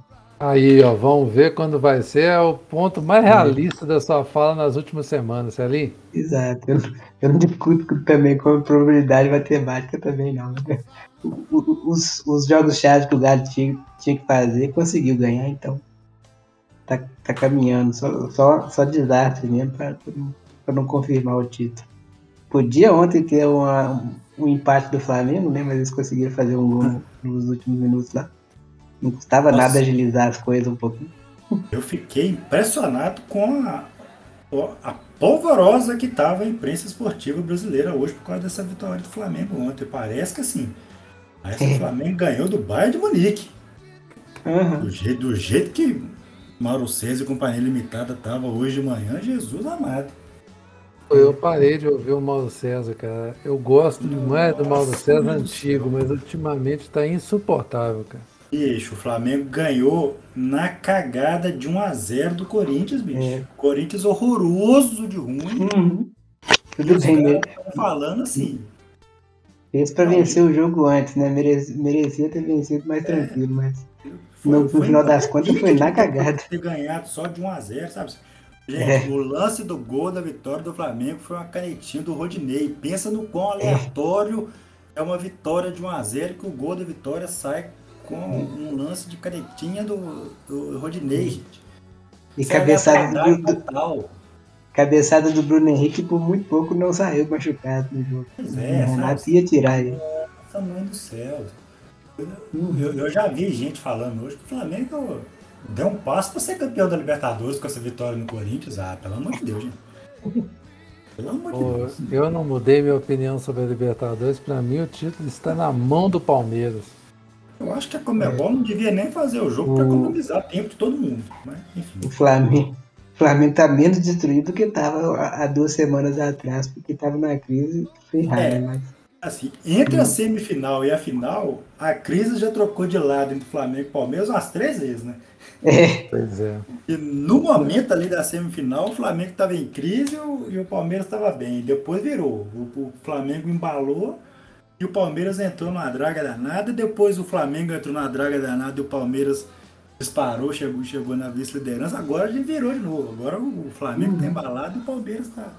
S2: Aí, ó, vamos ver quando vai ser. É o ponto mais realista da sua fala nas últimas semanas, Celinho.
S3: Exato. Eu, não- eu não discuto também com a probabilidade matemática também, não. Os, os jogos-chave que o Galo tinha, tinha que fazer, conseguiu ganhar, então. Tá, tá caminhando. Só, só, só desastre mesmo pra, pra não confirmar o título. Podia ontem ter uma- um, um empate do Flamengo, né? Mas eles conseguiram fazer um gol nos últimos minutos lá. Não custava
S4: Nossa.
S3: nada agilizar as coisas um pouquinho.
S4: Eu fiquei impressionado com a, a polvorosa que estava a imprensa esportiva brasileira hoje por causa dessa vitória do Flamengo ontem. Parece que assim, parece que o Flamengo ganhou do Bayern de Munique.
S3: Aham.
S4: Do jeito, do jeito que Mauro César e Companhia Limitada tava hoje de manhã, Jesus amado.
S2: Eu parei de ouvir o Mauro César, cara. Eu gosto demais do Mauro César antigo, mas ultimamente tá insuportável, cara.
S4: Bicho, o Flamengo ganhou na cagada de 1 a 0 do Corinthians, bicho.
S3: É.
S4: Corinthians horroroso de ruim.
S3: Uhum. Tudo
S4: os
S3: bem, né?
S4: falando assim.
S3: Fez pra vencer o jogo antes, né? Merec- Merecia ter vencido mais tranquilo, mas No- no final das contas, foi na cagada.
S4: Ter ganhado só de 1 a 0 sabe? Gente,
S3: É.
S4: o lance do gol da vitória do Flamengo foi uma canetinha do Rodinei. Pensa no quão
S3: É.
S4: aleatório é uma vitória de 1 a 0 que o gol da vitória sai com um lance de canetinha do, do Rodinei, gente.
S3: E
S4: Isso é
S3: cabeçada do, do- cabeçada do Bruno Henrique por muito pouco não saiu machucado no jogo.
S4: Pois
S3: o
S4: é,
S3: Renato ia tirar ele.
S4: Nossa, mãe do céu. Eu, eu já vi gente falando hoje que o Flamengo deu um passo para ser campeão da Libertadores com essa vitória no Corinthians. Ah, pelo amor de Deus, gente. Pelo amor de
S2: Pô,
S4: Deus.
S2: eu não mudei minha opinião sobre a Libertadores. Pra mim, o título está na mão do Palmeiras.
S4: Eu acho que a Comebol não devia nem fazer o jogo para
S2: O-
S4: economizar tempo de todo mundo. Mas.
S3: O Flamengo, o Flamengo tá menos destruído do que estava há duas semanas atrás, porque estava na crise ferrada,
S4: É.
S3: mas
S4: Assim, entre a semifinal e a final, a crise já trocou de lado entre Flamengo e Palmeiras umas três vezes, né?
S3: é,
S2: Pois é.
S4: E no momento ali da semifinal, o Flamengo estava em crise e o, Palmeiras estava bem. E depois virou. O, o Flamengo embalou e o Palmeiras entrou numa draga danada. Depois o Flamengo entrou na draga danada e o Palmeiras disparou, chegou, chegou na vice-liderança. Agora ele virou de novo. Agora o Flamengo está embalado e o Palmeiras está.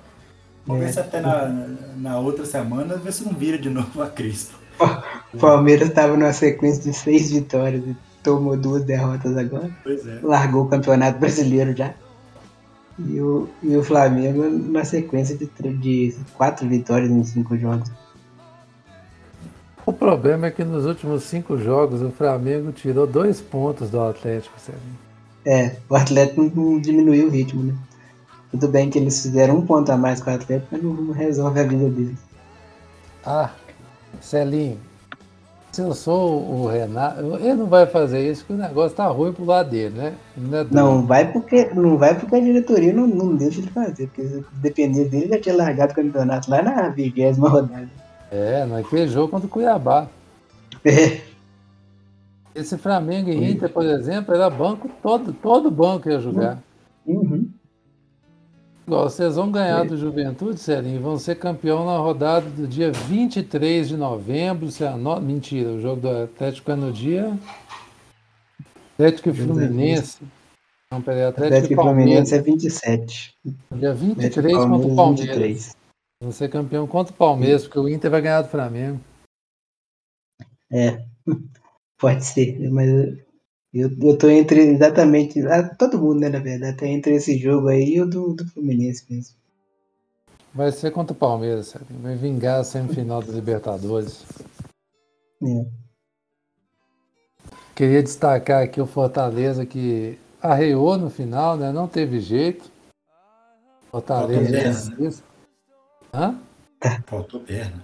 S4: Vamos ver
S3: É.
S4: se até na, na outra semana, ver se não vira de novo a crise.
S3: o Palmeiras estava numa sequência de seis vitórias e tomou duas derrotas agora.
S4: Pois é.
S3: Largou o Campeonato Brasileiro já. E o, e o Flamengo na sequência de, de quatro vitórias em cinco jogos.
S2: O problema é que nos últimos cinco jogos o Flamengo tirou dois pontos do Atlético, Celinho.
S3: É, o Atlético não, diminuiu o ritmo, né? Tudo bem que eles fizeram um ponto a mais com o Atlético, mas não, resolve a vida deles.
S2: Ah, Celinho, se eu sou o Renato, ele não vai fazer isso porque o negócio tá ruim pro lado dele, né? Não, é.
S3: Não vai porque, não vai porque a diretoria não, não deixa ele fazer, porque se depender dele, já tinha largado o campeonato lá na vigésima rodada.
S2: É, naquele jogo contra o Cuiabá.
S3: É,
S2: Esse Flamengo e Inter, por exemplo, era banco, todo, todo banco ia jogar.
S3: uhum.
S2: Igual, vocês vão ganhar
S3: É.
S2: do Juventude, Celinho, e vão ser campeão na rodada do dia 23 de novembro. Se ano... Mentira, o jogo do Atlético é no dia. Atlético e Fluminense. Não, peraí, Atlético,
S3: Atlético
S2: e
S3: e Fluminense
S2: Palmeiras.
S3: é 27.
S2: Dia
S3: Atlético
S2: 23
S3: e
S2: contra o Palmeiras.
S3: 23.
S2: Vão ser campeão contra o Palmeiras, porque o Inter vai ganhar do Flamengo.
S3: É, pode ser, mas eu, eu tô entre exatamente. ah, Todo mundo, né, na verdade, tá entre esse jogo aí e o do, do Fluminense mesmo.
S2: Vai ser contra o Palmeiras, Celinho. Vai vingar a semifinal da Libertadores.
S3: É.
S2: Queria destacar aqui o Fortaleza que arreou no final, né? Não teve jeito. Fortaleza
S4: Faltou
S2: Hã?
S4: Faltou perna.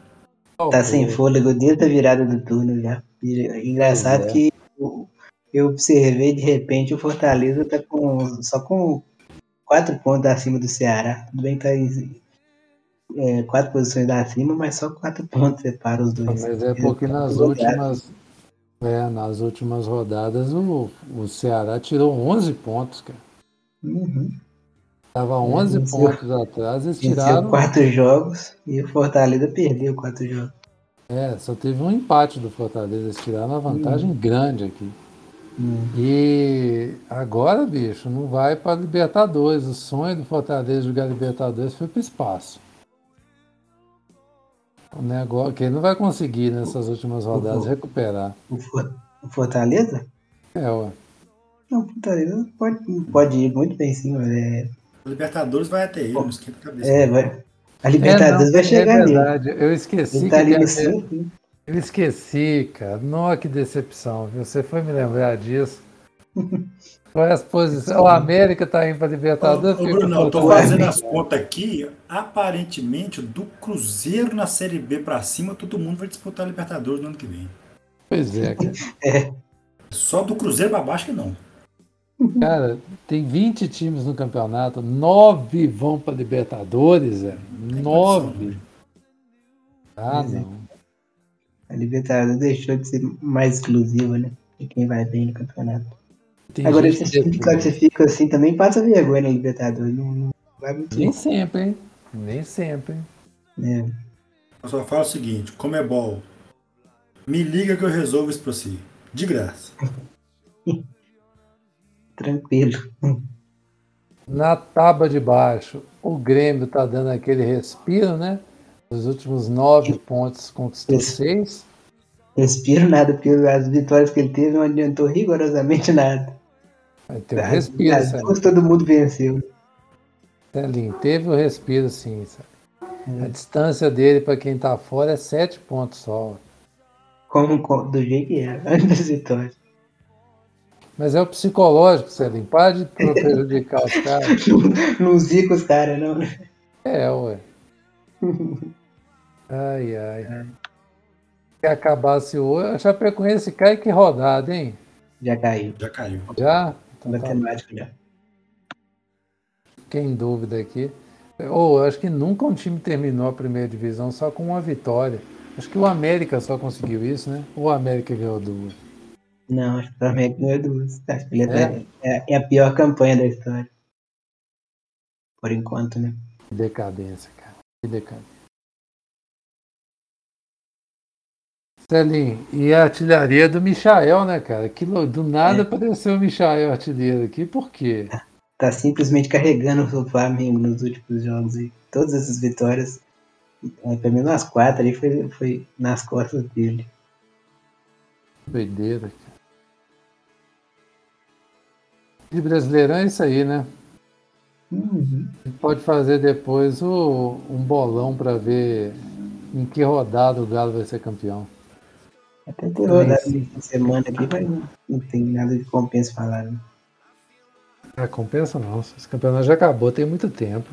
S3: Tá sem fôlego desde a virada do turno já. Engraçado
S2: é.
S3: que eu- eu observei de repente o Fortaleza tá com só com quatro pontos acima do Ceará. Tudo bem que tá em é, quatro posições acima, mas só quatro pontos separa os dois.
S2: Mas é porque nas últimas, é, nas últimas rodadas o, o Ceará tirou 11 pontos, cara.
S3: Uhum.
S2: Tava 11
S3: venceu.
S2: pontos atrás, eles tiraram.
S3: quatro jogos e o Fortaleza perdeu quatro jogos.
S2: É, só teve um empate do Fortaleza, eles tiraram uma vantagem grande aqui.
S3: Hum.
S2: E agora, bicho, não vai para Libertadores. O sonho do Fortaleza jogar Libertadores foi para espaço. O negócio que ele não vai conseguir nessas últimas rodadas
S3: Uhum.
S2: recuperar.
S3: O, For- o Fortaleza?
S2: É, ué.
S3: Não, o Fortaleza pode, pode ir muito bem sim, mas é.
S4: O Libertadores vai até ele, não esquenta a cabeça.
S3: É, vai. A Libertadores
S2: É, não,
S3: vai chegar
S2: é verdade. Eu esqueci
S3: Ele tá ali no
S2: ter-
S3: 5. né?
S2: Eu esqueci, cara. Nossa, que decepção. viu? Você foi me lembrar disso. Qual é as posições? O América tá indo para
S4: Ô,
S2: Libertadores.
S4: ô,
S2: fica
S4: Bruno, eu tô fazendo as contas aqui. Aparentemente, do Cruzeiro na Série B pra cima, todo mundo vai disputar a Libertadores no ano que vem.
S2: Pois é, cara.
S4: Só do Cruzeiro pra baixo que não.
S2: Cara, tem 20 times no campeonato, 9 vão para Libertadores, velho.
S4: Tem
S2: 9.
S4: condição, né?
S2: Ah,
S3: é.
S2: não.
S3: A Libertadores deixou de ser mais exclusiva, né? De quem vai bem no campeonato.
S2: Tem
S3: Agora,
S2: que defende.
S3: classifica assim também passa vergonha na Libertadores. Não, não vai muito
S2: Nem sempre, hein? Nem sempre.
S3: né?
S4: Eu só falo o seguinte: Comebol, me liga que eu resolvo isso pra você. De graça.
S3: Tranquilo.
S2: Na tábua de baixo, o Grêmio tá dando aquele respiro, né? Os últimos nove pontos conquistou
S3: Isso.
S2: seis.
S3: Respiro nada, porque as vitórias que ele teve não adiantou rigorosamente nada.
S2: Vai ter um
S3: As-
S2: respiro,
S3: as
S2: sabe?
S3: duas todo mundo venceu.
S2: Celinho, teve o respiro sim, sabe? A distância dele para quem tá fora é sete pontos só.
S3: Como, do jeito que era, antes das vitórias.
S2: Mas é o psicológico, Celinho. Para de prejudicar os caras.
S3: Não zica os caras, não. né?
S2: É, ué. Ai, ai. Se acabasse hoje, a Chapecoense cai que rodada, hein?
S3: Já caiu.
S4: Já caiu.
S2: Já? Então tá,
S3: Matemático já.
S2: fiquei em dúvida aqui. Ou acho que nunca um time terminou a primeira divisão só com uma vitória. Acho que o América só conseguiu isso, né? Ou o América ganhou duas.
S3: Não, acho que o Flamengo ganhou duas. Acho que ele
S2: É?
S3: é, é, a pior campanha da história. Por enquanto, né?
S2: Que decadência, cara. Que decadência. Celinho, e a artilharia do Michael, né, cara? Que do nada
S3: É.
S2: apareceu o Michael artilheiro aqui, por quê?
S3: Tá simplesmente carregando o Flamengo nos últimos jogos. E todas essas vitórias, é, pelo menos as quatro ali, foi, foi nas costas dele.
S2: Doideira, cara. De Brasileirão é isso aí, né?
S3: Uhum.
S2: A gente pode fazer depois o- um bolão pra ver em que rodada o Galo vai ser campeão.
S3: Até tem rodada
S2: Isso.
S3: de semana aqui, mas não, tem nada de compensa falar. Né?
S2: Ah, compensa não. Esse campeonato já acabou, tem muito tempo.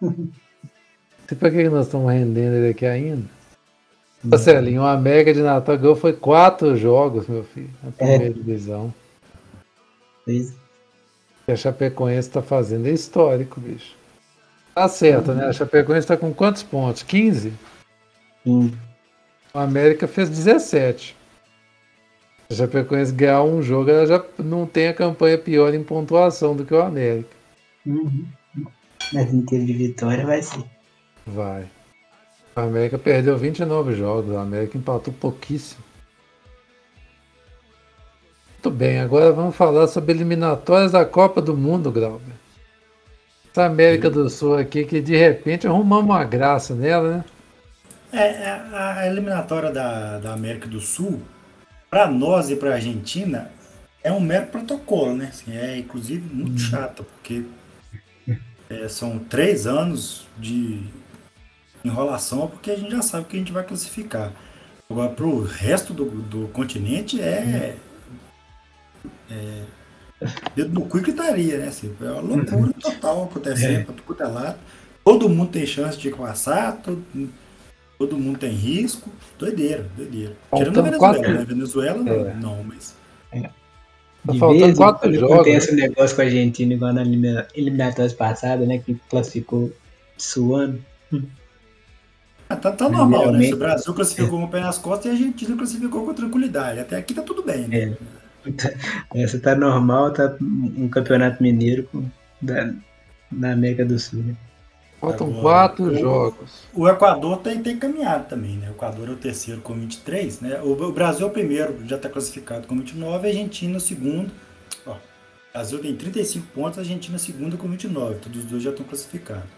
S2: Sei pra que que nós estamos rendendo ele aqui ainda? Marcelinho, a América de Natal ganhou foi quatro jogos, meu filho, na primeira divisão.
S3: Pois,
S2: que a Chapecoense está fazendo é histórico, bicho. Tá certo, né? A Chapecoense está com quantos pontos? 15?
S3: sim.
S2: O América fez 17. Se a Chapecoense ganhar um jogo, ela já não tem a campanha pior em pontuação do que o América.
S3: Uhum. Mas em termos de vitória vai ser.
S2: Vai. O América perdeu 29 jogos, o América empatou pouquíssimo. Muito bem, agora vamos falar sobre eliminatórias da Copa do Mundo, Glauber. Essa América do Sul aqui, que de repente arrumamos uma graça nela, né?
S4: É, é, a eliminatória da, da América do Sul, para nós e para a Argentina, é um mero protocolo, né? Assim, é inclusive muito chata, porque é, são três anos de enrolação, porque a gente já sabe que a gente vai classificar. Agora, para o resto do, do continente, é, é dedo no cu e gritaria, né? Assim, é uma loucura total acontecendo para tudo é lado. Todo mundo tem chance de passar, todo, Todo mundo tem risco. Doideira, doideira. Tirando a Venezuela,
S2: quatro-
S4: né? Venezuela,
S2: É.
S4: não, mas.
S2: Tá
S3: De
S2: faltando
S3: vez
S2: quatro jogos,
S3: acontece um negócio com a Argentina, igual na elimina- eliminatórias passadas, né? Que classificou suando.
S4: Ah, tá, tá normal, né? Se o Brasil classificou com o pé nas costas e a Argentina classificou com tranquilidade. Até aqui tá tudo bem, né?
S3: É. Essa tá normal, tá um campeonato mineiro com, da, na América do Sul. Né?
S2: Faltam
S4: Agora,
S2: quatro
S4: o-
S2: jogos.
S4: O Equador tem, tem caminhado também, né? O Equador é o terceiro com 23, né? O, o Brasil é o primeiro, já está classificado com 29, a Argentina é o segundo. Ó, o Brasil tem 35 pontos, a Argentina é a segunda com 29, todos os dois já estão classificados.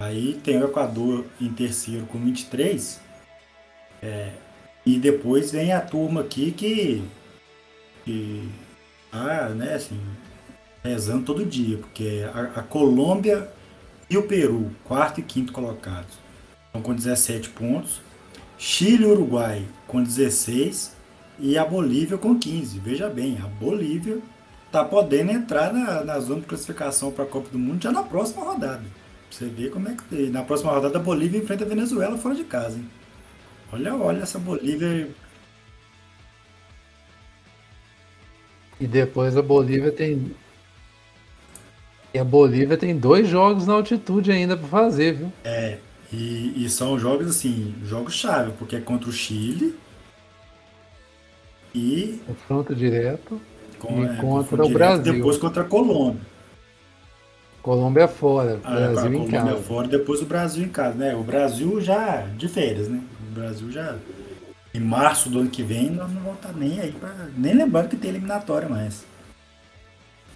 S4: Aí tem o Equador em terceiro com 23, é, e depois vem a turma aqui que, que ah, né, assim, rezando todo dia, porque a, a Colômbia e o Peru, quarto e quinto colocados, estão com 17 pontos. Chile e Uruguai com 16 e a Bolívia com 15. Veja bem, a Bolívia está podendo entrar na, na zona de classificação para a Copa do Mundo já na próxima rodada. Você vê como é que na próxima rodada a Bolívia enfrenta a Venezuela fora de casa. Hein? Olha, olha essa Bolívia.
S2: E depois a Bolívia tem. E a Bolívia tem dois jogos na altitude ainda pra fazer, viu?
S4: É, e, e são jogos assim, jogos chave, porque é contra o Chile e
S2: Confronto direto.
S4: com,
S2: E
S4: é,
S2: contra o
S4: direto,
S2: Brasil.
S4: depois contra a Colômbia.
S2: Colômbia fora,
S4: Ah, a
S2: Brasil em
S4: Colômbia
S2: casa.
S4: fora, depois o Brasil em casa, né? O Brasil já de férias, né? O Brasil já em março do ano que vem nós não vamos estar nem aí para nem lembrando que tem eliminatória mais.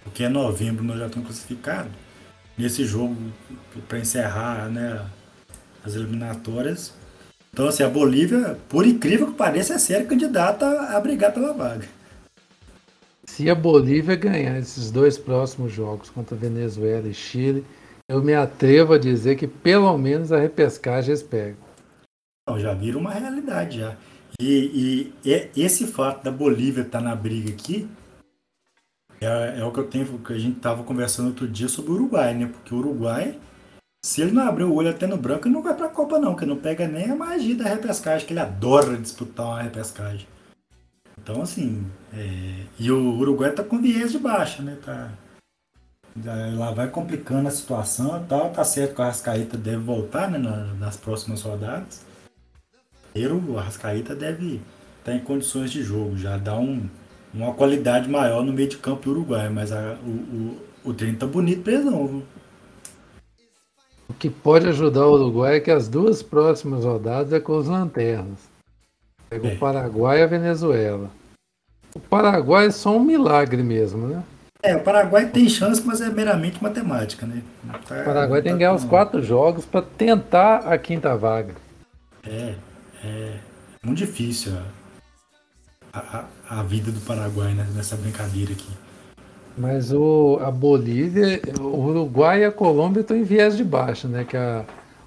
S4: Porque é novembro nós já estamos classificados. Nesse jogo para encerrar, né, as eliminatórias. Então assim, a Bolívia, por incrível que pareça, é séria candidata a brigar pela vaga.
S2: Se a Bolívia ganhar esses dois próximos jogos contra Venezuela e Chile, eu me atrevo a dizer que pelo menos a repescagem eles pegam.
S4: Não, já vira uma realidade já. E, e é- esse fato da Bolívia estar na briga aqui é, é o que eu tenho, que a gente estava conversando outro dia sobre o Uruguai, né? Porque o Uruguai, se ele não abrir o olho até no branco, ele não vai para a Copa não, que não pega nem a magia da repescagem, que ele adora disputar uma repescagem. Então assim, é, e o Uruguai tá com viés de baixa, né? Tá, já- lá vai complicando a situação e tal. Tá certo que o Arrascaeta deve voltar né, na- nas próximas rodadas. Primeiro, o Arrascaeta deve estar em condições de jogo, já dá um, uma qualidade maior no meio de campo do Uruguai, mas a- o, o, o treino tá bonito pra eles não, viu?
S2: O que pode ajudar o Uruguai é que as duas próximas rodadas é com os lanternas. Pega
S4: É.
S2: o Paraguai e a Venezuela. O Paraguai é só um milagre mesmo, né?
S4: É, o Paraguai tem chance, mas é meramente matemática, né? Tá-
S2: O Paraguai tem
S4: tá
S2: que ganhar os quatro jogos para tentar a quinta vaga.
S4: É, é muito difícil a, a, a vida do Paraguai né, nessa brincadeira aqui.
S2: Mas o, a Bolívia, o Uruguai e a Colômbia estão em viés de baixa, né? Que a,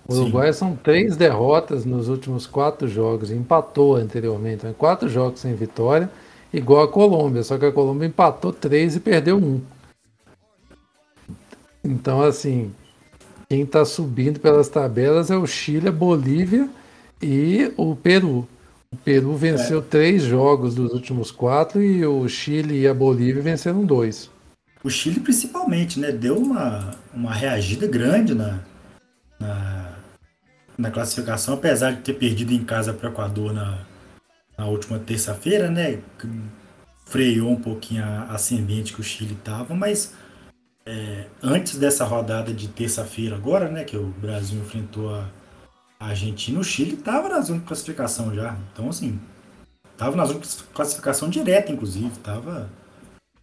S2: o
S4: Sim.
S2: Uruguai são três derrotas nos últimos quatro jogos, empatou anteriormente, né? quatro jogos sem vitória, igual a Colômbia, só que a Colômbia empatou três e perdeu um. Então, assim, quem está subindo pelas tabelas é o Chile, a Bolívia e o Peru. O Peru venceu três jogos dos últimos quatro e o Chile e a Bolívia venceram dois.
S4: O Chile principalmente, né? Deu uma, uma reagida grande na, na, na classificação, apesar de ter perdido em casa para o Equador na, na última terça-feira, né? Freou um pouquinho a ascendente que o Chile estava, mas é, antes dessa rodada de terça-feira agora, né? Que o Brasil enfrentou a, a Argentina, o Chile estava na zona de classificação já. Então, assim, estava na zona de classificação direta, inclusive, estava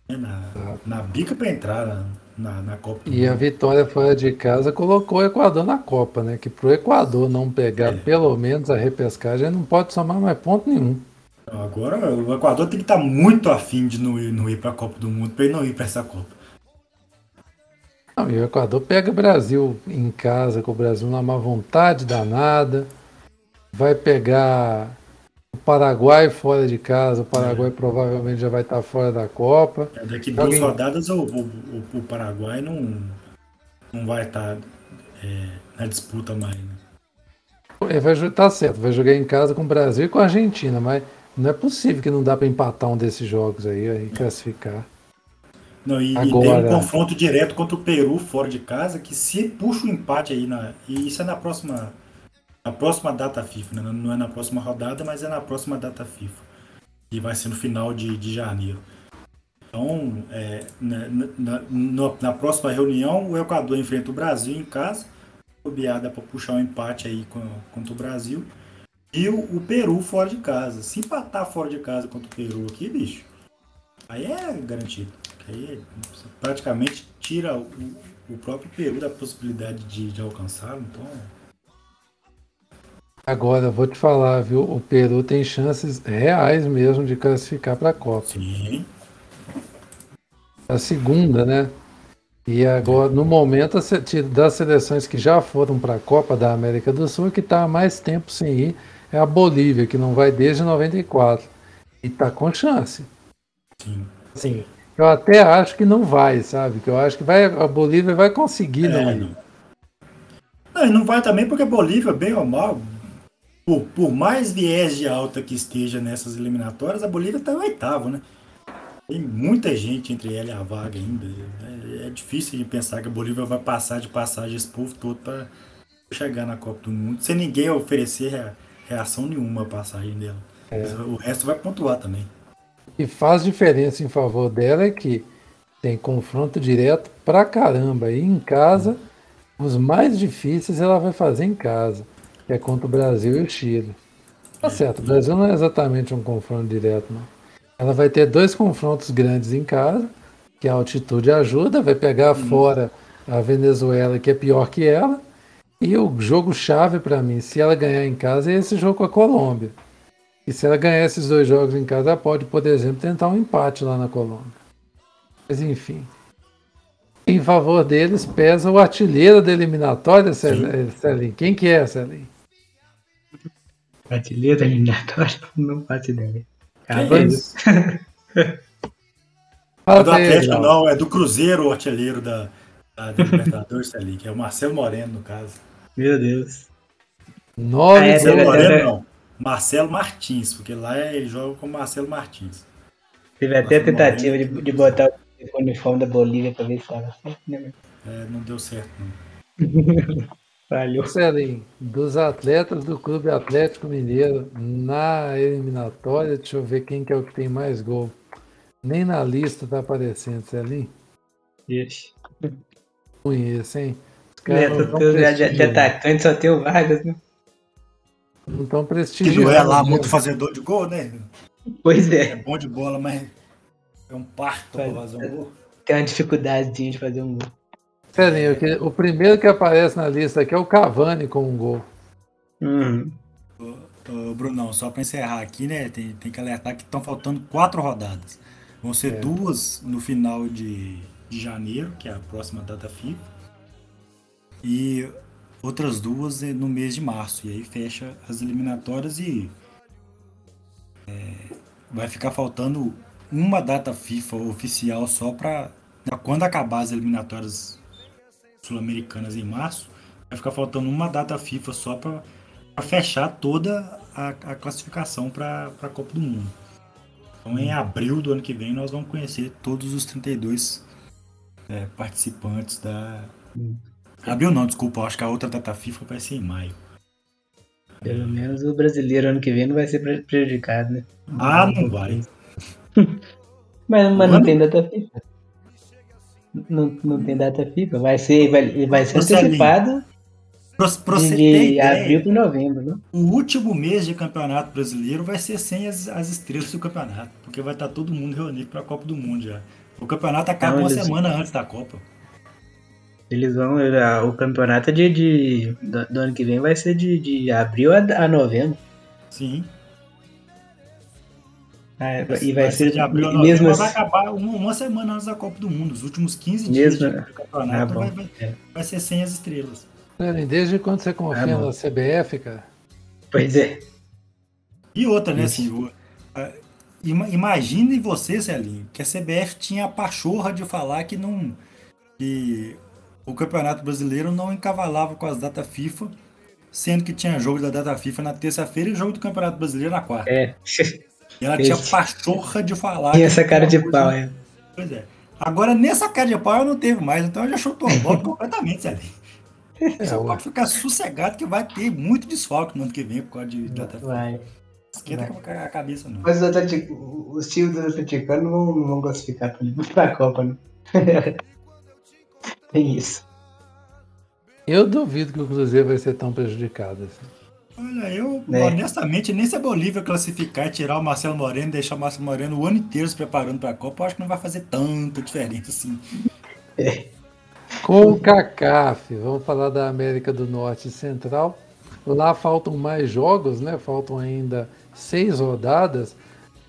S4: na, na bica para entrar na, na, na Copa. do
S2: E a vitória fora de casa colocou o Equador na Copa, né? Que pro Equador não pegar
S4: É.
S2: pelo menos a repescagem, não pode somar mais ponto nenhum.
S4: Agora o Equador tem que estar muito afim de não ir, não ir para a Copa do Mundo para ele não ir para essa Copa.
S2: Não, e o Equador pega o Brasil em casa, com o Brasil na má vontade danada. Vai pegar o Paraguai fora de casa. O Paraguai provavelmente já vai estar fora da Copa.
S4: É, Daqui
S2: Joga
S4: duas
S2: em-
S4: rodadas o, o, o- Paraguai não, não vai estar é, na disputa mais. Né?
S2: Ele vai, tá certo, vai jogar em casa com o Brasil e com a Argentina, mas não é possível que não dá pra empatar um desses jogos aí e classificar.
S4: Não, e, e tem
S2: Agora-
S4: um confronto direto contra o Peru fora de casa, que se puxa o empate aí, na, e isso é na próxima, na próxima data FIFA, né? não é na próxima rodada, mas é na próxima data FIFA, e vai ser no final de, de janeiro. Então, é, na, na- na- na próxima reunião, o Equador enfrenta o Brasil em casa, o Biada para puxar um empate aí contra o Brasil, e o, o Peru fora de casa. Se empatar fora de casa contra o Peru aqui, bicho, aí é garantido. Aí praticamente tira o, o próprio Peru da possibilidade de, de alcançá-lo. Então,
S2: Agora, vou te falar, viu? O Peru tem chances reais mesmo de classificar para a Copa.
S4: sim.
S2: A segunda, né? E agora, no momento, das seleções que já foram para a Copa da América do Sul, que está há mais tempo sem ir, é a Bolívia, que não vai desde 94. E está com chance.
S4: sim.
S2: Assim, eu até acho que não vai, sabe? Que eu acho que vai, a Bolívia vai conseguir não
S4: É,
S2: ir.
S4: não. Não, e não vai também porque a Bolívia, bem ou mal, por, por mais viés de alta que esteja nessas eliminatórias, a Bolívia está em oitavo, né? Tem muita gente entre ela e a vaga ainda. É, é difícil de pensar que a Bolívia vai passar de passagem esse povo todo para chegar na Copa do Mundo, sem ninguém oferecer rea- reação nenhuma à passagem dela. O resto vai pontuar também.
S2: O que faz diferença em favor dela é que tem confronto direto pra caramba. E em casa, os mais difíceis ela vai fazer em casa, que é contra o Brasil e o Chile. Tá certo, o Brasil não é exatamente um confronto direto, não. Ela vai ter dois confrontos grandes em casa, que a altitude ajuda, vai pegar fora a Venezuela, que é pior que ela. E o jogo chave pra mim, se ela ganhar em casa, é esse jogo com a Colômbia. E se ela ganhar esses dois jogos em casa, ela pode, por exemplo, tentar um empate lá na Colômbia. Mas enfim. Em favor deles pesa o artilheiro da eliminatória, Cel- eh. Quem que é, Celinho?
S3: Artilheiro eliminatório? Não faço ideia.
S4: Que
S3: Cavani.
S4: isso?
S2: Fala
S4: É do Atlético não, é do Cruzeiro o artilheiro da, da, da Libertadores ali, que é o Marcelo Moreno, no caso.
S3: Meu Deus.
S2: Nove
S3: Ah, é,
S4: Moreno não. Marcelo Martins, porque lá ele joga com Marcelo Martins.
S3: Teve até a tentativa de, de botar o uniforme da Bolívia pra ver se tava certo, né?
S4: É, não deu certo, não.
S2: Celinho, dos atletas do Clube Atlético Mineiro na eliminatória, deixa eu ver quem que é o que tem mais gol. Nem na lista tá aparecendo, Celinho.
S3: Ixi.
S2: Esse, hein? Os
S3: É,
S2: caras
S3: tô- de, atacante só tem o Vargas, né?
S2: Não estão
S4: Que não é lá
S2: mesmo.
S4: muito fazedor de gol, né?
S3: Pois
S4: É
S3: é.
S4: bom de bola, mas é um parto pra fazer um gol.
S3: Tem uma dificuldade de fazer um gol.
S2: Celinho, que- o primeiro que aparece na lista aqui é o Cavani com um gol.
S3: Uhum.
S4: Ô, Brunão, só pra encerrar aqui, né? Tem, tem que alertar que estão faltando quatro rodadas. Vão ser
S2: É.
S4: duas no final de, de janeiro, que é a próxima data FIFA. E outras duas eh, no mês de março. E aí fecha as eliminatórias e é, vai ficar faltando uma data FIFA oficial só para quando acabar as eliminatórias sul-americanas em março, vai ficar faltando uma data FIFA só para fechar toda a, a classificação para a Copa do Mundo. Então, em abril do ano que vem, nós vamos conhecer todos os 32 é, participantes da. Abril não, desculpa, acho que a outra data FIFA vai ser em maio.
S3: Pelo menos o brasileiro ano que vem não vai ser pre- prejudicado, né?
S4: Ah, não vai.
S3: Mas, mas não tem data FIFA. Não, não tem data FIFA. Vai ser, vai, vai ser antecipado
S4: Pra, pra
S3: de, abril para novembro, né?
S4: o último mês de campeonato brasileiro vai ser sem as, as estrelas do campeonato, porque vai estar todo mundo reunido para a Copa do Mundo já. O campeonato acaba
S3: Não,
S4: uma semana antes da Copa.
S3: Eles vão. O campeonato de, de- do, do ano que vem vai ser de, de abril a, a novembro.
S4: Sim.
S3: Ah, e vai, ser,
S4: de abril a novembro,
S3: mesmo
S4: mas vai
S3: assim,
S4: acabar uma, uma semana antes da Copa do Mundo. Os últimos 15
S3: Mesmo,
S4: dias
S3: né?
S4: do campeonato
S3: Ah, bom.
S4: vai, vai,
S3: É.
S4: vai ser sem as estrelas.
S2: Celinho, desde quando você confia
S3: Ah,
S2: na CBF, cara?
S3: Pois é.
S4: E outra, né, assim, o- a- ima- imagine você, Celinho, que a CBF tinha a pachorra de falar que não que o Campeonato Brasileiro não encavalava com as datas FIFA sendo que tinha jogo da data FIFA na terça-feira e jogo do Campeonato Brasileiro na quarta.
S3: É.
S4: E ela tinha pachorra de falar.
S3: E essa cara de pau, é.
S4: Pois é. Agora, nessa cara de pau, ela não teve mais, então ela já chutou a bola completamente ali. Você
S2: É,
S4: pode ficar sossegado que vai ter muito desfalque no ano que vem por causa de data FIFA.
S3: Vai.
S4: Esquenta com a cabeça, não.
S3: Mas os, os times do Atlético não vão, não vão classificar pra, pra Copa, não. Tem isso.
S2: Eu duvido que o Cruzeiro vai ser tão prejudicado assim.
S4: Olha, eu,
S3: Né?
S4: honestamente, nem se a Bolívia classificar e tirar o Marcelo Moreno e deixar o Marcelo Moreno o ano inteiro se preparando pra Copa, eu acho que não vai fazer tanta diferença assim.
S2: Com o CACAF, vamos falar da América do Norte e Central. Lá faltam mais jogos, né? Faltam ainda seis rodadas,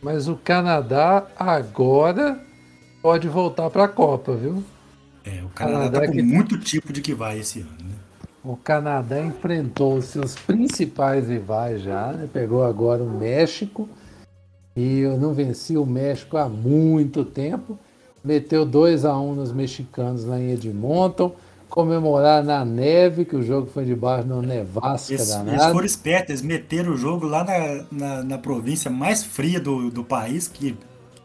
S2: mas o Canadá agora pode voltar para a Copa, viu?
S4: É, o Canadá
S2: Canadá
S4: tá com
S2: que-
S4: muito tipo de que vai esse ano, né?
S2: O Canadá enfrentou os seus principais rivais já, né? pegou agora o México e eu não venci o México há muito tempo. Meteu 2 a 1 nos mexicanos lá em Edmonton. Comemorar na neve, que o jogo foi debaixo de uma nevasca
S4: Eles, eles foram espertos, eles meteram o jogo lá na, na, na província mais fria do, do país, que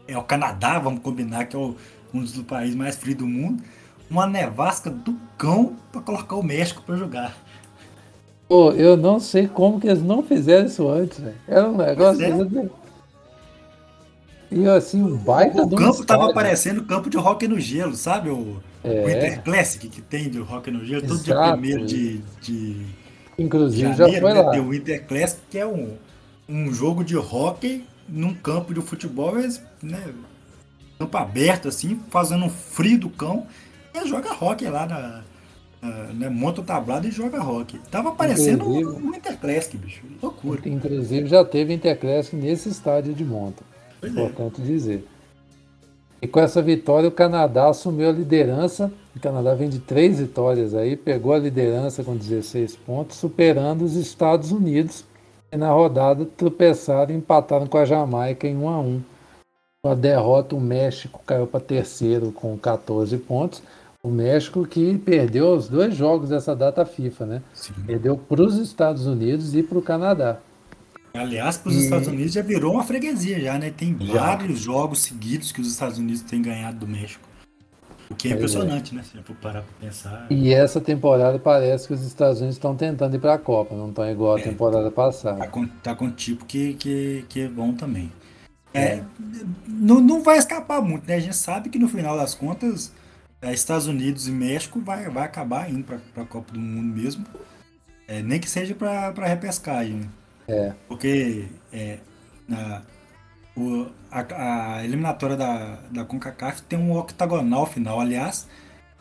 S4: é o Canadá, vamos combinar, que é o- um dos países mais frios do mundo. Uma nevasca do cão pra colocar o México pra jogar.
S2: Pô, eu não sei como que eles não fizeram isso antes, velho. Era um negócio.
S4: Pois
S2: E assim, um baita
S4: O
S2: de um
S4: campo tava
S2: estádio.
S4: parecendo campo de hockey no gelo, sabe? O,
S2: É.
S4: o que tem de hockey no gelo, todo dia primeiro de, de
S2: Inclusive já
S4: janeiro,
S2: foi
S4: né?
S2: lá.
S4: Tem o Inter Classic, que é um, um jogo de hockey num campo de futebol, mas, né? Campo aberto, assim, fazendo um frio do cão, e joga hockey lá na. né, monta o tablado e joga hockey. Tava parecendo um, um Inter Classic, bicho. Loucura.
S2: Inclusive já teve Interclassic nesse estádio de monta.
S4: Pois é.
S2: Importante dizer. E com essa vitória o Canadá assumiu a liderança. O Canadá vem de três vitórias aí, pegou a liderança com 16 pontos, superando os Estados Unidos. E na rodada tropeçaram e empataram com a Jamaica em 1 a 1. Com a derrota, o México caiu para terceiro com 14 pontos. O México que perdeu os dois jogos dessa data FIFA, né?
S4: Sim.
S2: Perdeu para os Estados Unidos e para o Canadá.
S4: Aliás, para os
S2: E-
S4: Estados Unidos já virou uma freguesia já, né? Tem
S2: Já.
S4: vários jogos seguidos que os Estados Unidos têm ganhado do México. O que é
S2: é.
S4: impressionante, né? Se for parar para pensar.
S2: E essa temporada parece que os Estados Unidos estão tentando ir para a Copa, não estão igual a
S4: É.
S2: temporada
S4: Tá
S2: passada.
S4: com, tá com tipo que, que, que é bom também. É, não, não vai escapar muito, né? A gente sabe que no final das contas, é, Estados Unidos e México vai, vai acabar indo para a Copa do Mundo mesmo. É, nem que seja para repescagem. né?
S2: É.
S4: Porque é, na, o- a, a eliminatória da, da CONCACAF tem um octagonal final. Aliás,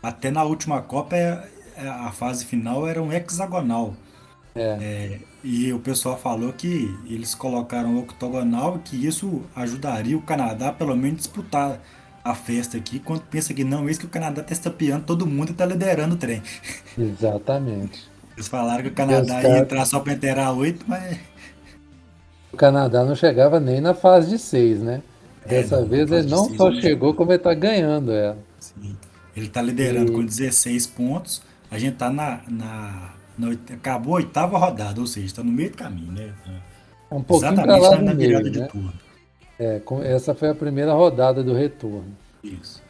S4: até na última Copa é- é- a fase final era um hexagonal.
S2: É.
S4: E o pessoal falou que eles colocaram o octogonal e que isso ajudaria o Canadá pelo menos disputar a festa aqui, quando pensa que não, isso que o Canadá tá estapeando todo mundo e tá liderando o trem.
S2: Exatamente.
S4: Eles falaram que o Canadá
S2: Os
S4: ia entrar só pra inteirar oito, mas
S2: O Canadá não chegava nem na fase de seis, né?
S4: É,
S2: Dessa
S4: não,
S2: vez ele não só chegou, como ele está ganhando ela.
S4: Sim. Ele tá liderando
S2: E-
S4: com 16 pontos. A gente tá na, na, na Acabou a oitava rodada, ou seja, tá no meio do caminho, né?
S2: É um pouquinho para
S4: Exatamente
S2: lá
S4: na, virada de
S2: né?
S4: turno.
S2: É, essa foi a primeira rodada do retorno.
S4: Isso.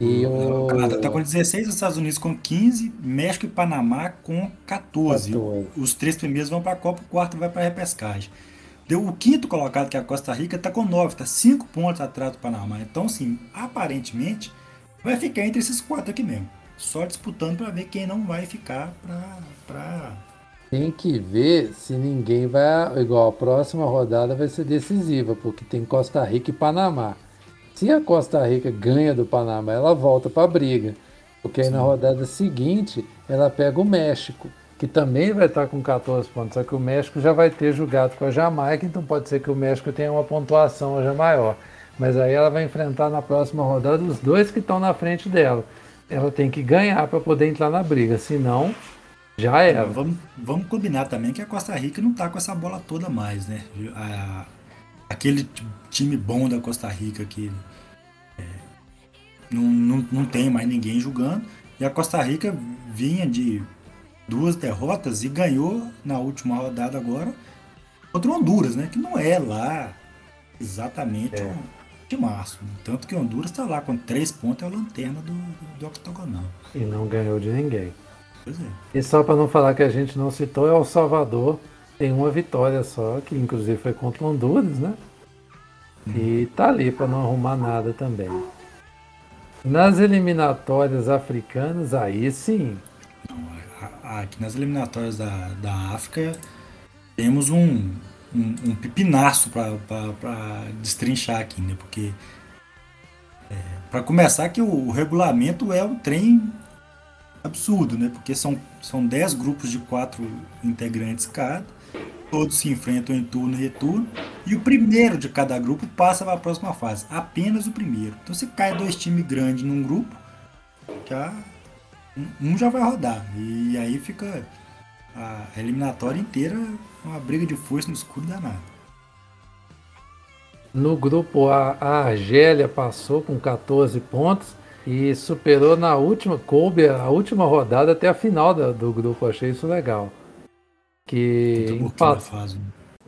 S2: E
S4: O
S2: o
S4: Canadá tá com 16, os Estados Unidos com 15, México e Panamá com 14.
S2: 14.
S4: Os três primeiros vão para a Copa, o quarto vai para a repescagem. Deu o quinto colocado, que é a Costa Rica, tá com 9, tá 5 pontos atrás do Panamá. Então, sim, aparentemente, vai ficar entre esses quatro aqui mesmo. Só disputando para ver quem não vai ficar para.
S2: Tem que ver se ninguém vai. Igual a próxima rodada vai ser decisiva, porque tem Costa Rica e Panamá. Se a Costa Rica ganha do Panamá, ela volta para a briga. Porque aí na rodada seguinte ela pega o México, que também vai estar com 14 pontos. Só que o México já vai ter jogado com a Jamaica, então pode ser que o México tenha uma pontuação já maior. Mas aí ela vai enfrentar na próxima rodada os dois que estão na frente dela. Ela tem que ganhar para poder entrar na briga, senão já era.
S4: Vamos, vamos combinar também que a Costa Rica não tá com essa bola toda mais, né? A- aquele time bom da Costa Rica que é, não, não, não tem mais ninguém jogando. E a Costa Rica vinha de duas derrotas e ganhou na última rodada agora contra o Honduras, né? Que não é lá exatamente
S2: É.
S4: um de março. Tanto que Honduras está lá com três pontos, é a lanterna do, do, do octogonal.
S2: E não ganhou de ninguém.
S4: É.
S2: E só para não falar que a gente não citou, El Salvador tem uma vitória só, que inclusive foi contra o Honduras, né? E tá ali para não arrumar nada também. Nas eliminatórias africanas, aí sim,
S4: Aqui nas eliminatórias da, da África temos um, um, um pipinaço para destrinchar aqui, né? Porque para começar que o, o regulamento é um trem absurdo, né? Porque são, são 10 grupos de quatro integrantes cada, todos se enfrentam em turno e retorno, e o primeiro de cada grupo passa para a próxima fase, apenas o primeiro. Então se cai dois times grandes num grupo, já um já vai rodar. E aí fica a eliminatória inteira uma briga de força no escuro danado.
S2: no grupo A, a Argélia passou com 14 pontos e superou na última, coube a última rodada até a final da- do grupo. Achei isso legal. Que
S4: Então, Burkina
S2: empa-
S4: Faso.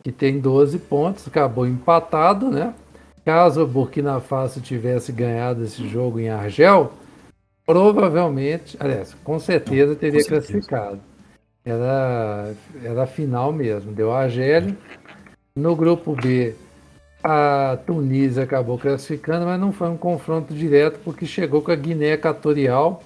S2: que tem 12 pontos, acabou empatado, né? Caso o Burkina Faso tivesse ganhado esse jogo em Argel, provavelmente, aliás, com certeza teria
S4: com certeza.
S2: classificado. Era, era a final mesmo, deu a Argélia. No grupo B, a Tunísia acabou classificando, mas não foi um confronto direto, porque chegou com a Guiné Equatorial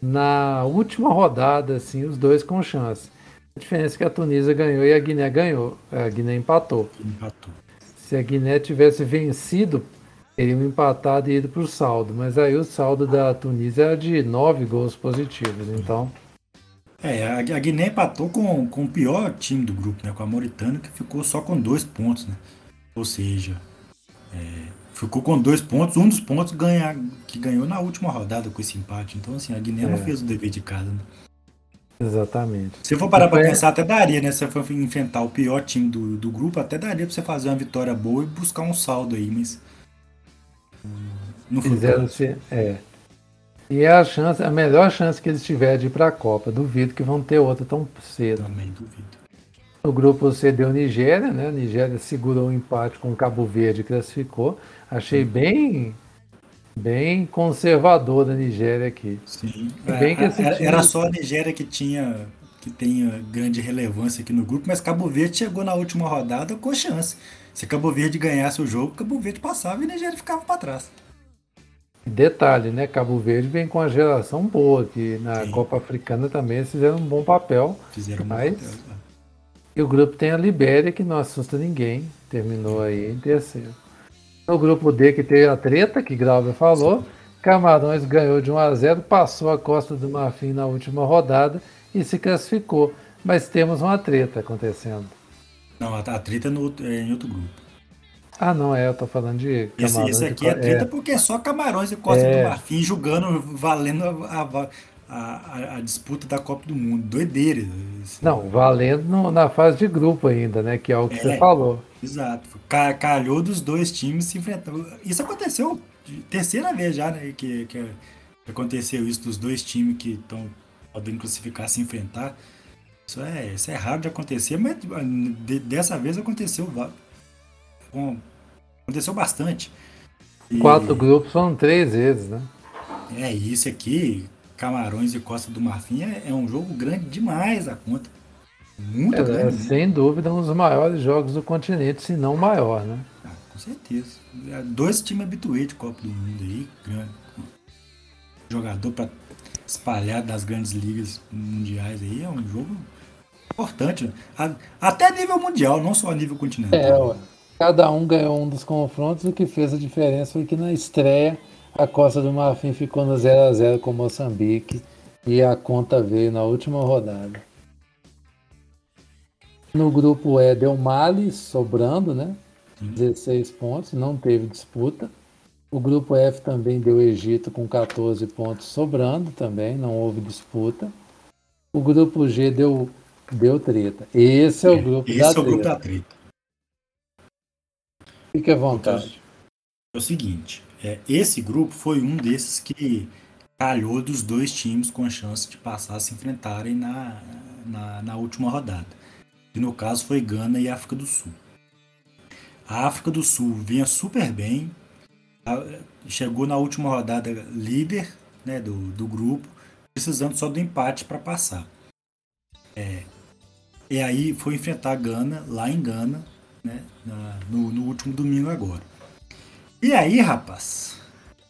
S2: na última rodada, assim, os dois com chance. A diferença é que a Tunísia ganhou e a Guiné ganhou. A Guiné empatou.
S4: Empatou.
S2: Se a Guiné tivesse vencido, teriam empatado e ido para o saldo. Mas aí o saldo da Tunísia era de nove gols positivos. Então,
S4: É, a, Guiné empatou com, com o pior time do grupo, né? Com a Mauritânia, que ficou só com dois pontos, né? Ou seja, é, ficou com dois pontos, um dos pontos ganha, que ganhou na última rodada com esse empate. Então, assim, a Guiné não
S2: É.
S4: fez o dever de casa, né?
S2: exatamente.
S4: Se for parar pra
S2: É.
S4: pensar, até daria, né? Se você for enfrentar o pior time do, do grupo, até daria pra você fazer uma vitória boa e buscar um saldo aí, mas. Não foi.
S2: Fizeram se é. E é a chance, a melhor chance que eles tiverem de ir para a Copa. Duvido que vão ter outra tão cedo.
S4: Também duvido.
S2: No grupo C deu Nigéria, né? A Nigéria segurou o empate com o Cabo Verde e classificou. Achei bem, bem conservador da Nigéria aqui.
S4: Sim.
S2: Bem que
S4: É,
S2: esse
S4: era, era só a Nigéria que tinha que tenha grande relevância aqui no grupo, mas Cabo Verde chegou na última rodada com chance. Se Cabo Verde ganhasse o jogo, Cabo Verde passava e a Nigéria ficava para trás.
S2: Detalhe, né? Cabo Verde vem com uma geração boa, que na
S4: Sim.
S2: Copa Africana também fizeram um bom papel.
S4: Fizeram um
S2: Mas-
S4: papel, né?
S2: E o grupo tem a Libéria, que não assusta ninguém. Terminou aí em terceiro. No grupo D, que teve a treta, que Grauber falou. Camarões ganhou de 1 a 0, passou a Costa do Marfim na última rodada e se classificou. Mas temos uma treta acontecendo.
S4: Não, a, treta é, no é em outro grupo.
S2: Ah, não, é, eu tô falando de
S4: Esse,
S2: Camarões.
S4: esse
S2: e
S4: aqui é treta porque é só Camarões e Costa
S2: É.
S4: do Marfim jogando, valendo a, a- a- a disputa da Copa do Mundo. Doideira. Isso.
S2: Não, valendo no- na fase de grupo ainda, né? Que é o que
S4: É.
S2: você falou.
S4: Exato. Ca- Calhou dos dois times se enfrentando. Isso aconteceu terceira vez já, né? Que, que aconteceu isso dos dois times que estão podendo classificar se enfrentar. Isso é, isso é raro de acontecer, mas de- dessa vez aconteceu. com- aconteceu bastante. E-
S2: Quatro grupos foram três vezes, né?
S4: É, isso aqui, Camarões e Costa do Marfim, é, é um jogo grande demais a conta. Muito
S2: É,
S4: grande.
S2: sem dúvida, um dos maiores jogos do continente, se não o maior, né?
S4: Ah, com certeza. É, Dois times habituês de Copa do Mundo aí, grande. Jogador para espalhar das grandes ligas mundiais aí, é um jogo importante. né? Até nível mundial, não só a nível continental.
S2: É. Cada um ganhou um dos confrontos, o que fez a diferença foi que na estreia a Costa do Marfim ficou no 0 a 0 com Moçambique e a conta veio na última rodada. No grupo E deu Mali sobrando, né? 16 pontos, não teve disputa. O grupo F também deu Egito com 14 pontos sobrando também, não houve disputa. O grupo G deu, deu treta. Esse é o grupo
S4: Esse
S2: da
S4: é o
S2: treta.
S4: grupo da treta.
S2: Fique à vontade.
S4: É o seguinte, é, esse grupo foi um desses que calhou dos dois times com a chance de passar a se enfrentarem na, na, na última rodada. E no caso foi Gana e África do Sul. A África do Sul vinha super bem, chegou na última rodada líder né, do, do grupo, precisando só do empate para passar. É, e aí foi enfrentar a Gana, lá em Gana, né, na, no, no último domingo agora. E aí, rapaz,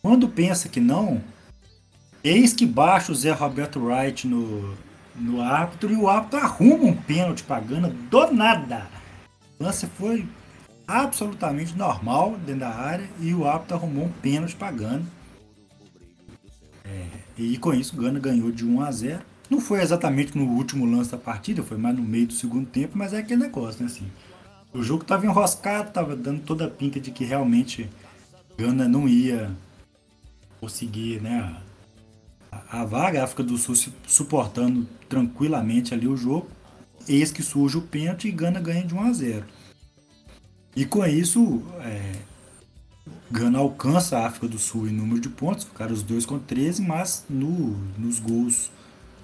S4: quando pensa que não, eis que baixa o Zé Roberto Wright no, no árbitro e o árbitro arruma um pênalti pra Gana do nada. O lance foi absolutamente normal dentro da área e o árbitro arrumou um pênalti pra Gana. É, e com isso, Gana ganhou de 1 a 0. Não foi exatamente no último lance da partida, foi mais no meio do segundo tempo, mas é aquele negócio, né? Assim, o jogo estava enroscado, estava dando toda a pinta de que realmente Gana não ia conseguir, né? A, a vaga, a África do Sul se suportando tranquilamente ali o jogo. Eis que surge o pênalti e Gana ganha de 1 a 0. E com isso, é, Gana alcança a África do Sul em número de pontos, ficaram os dois com 13, mas no, nos gols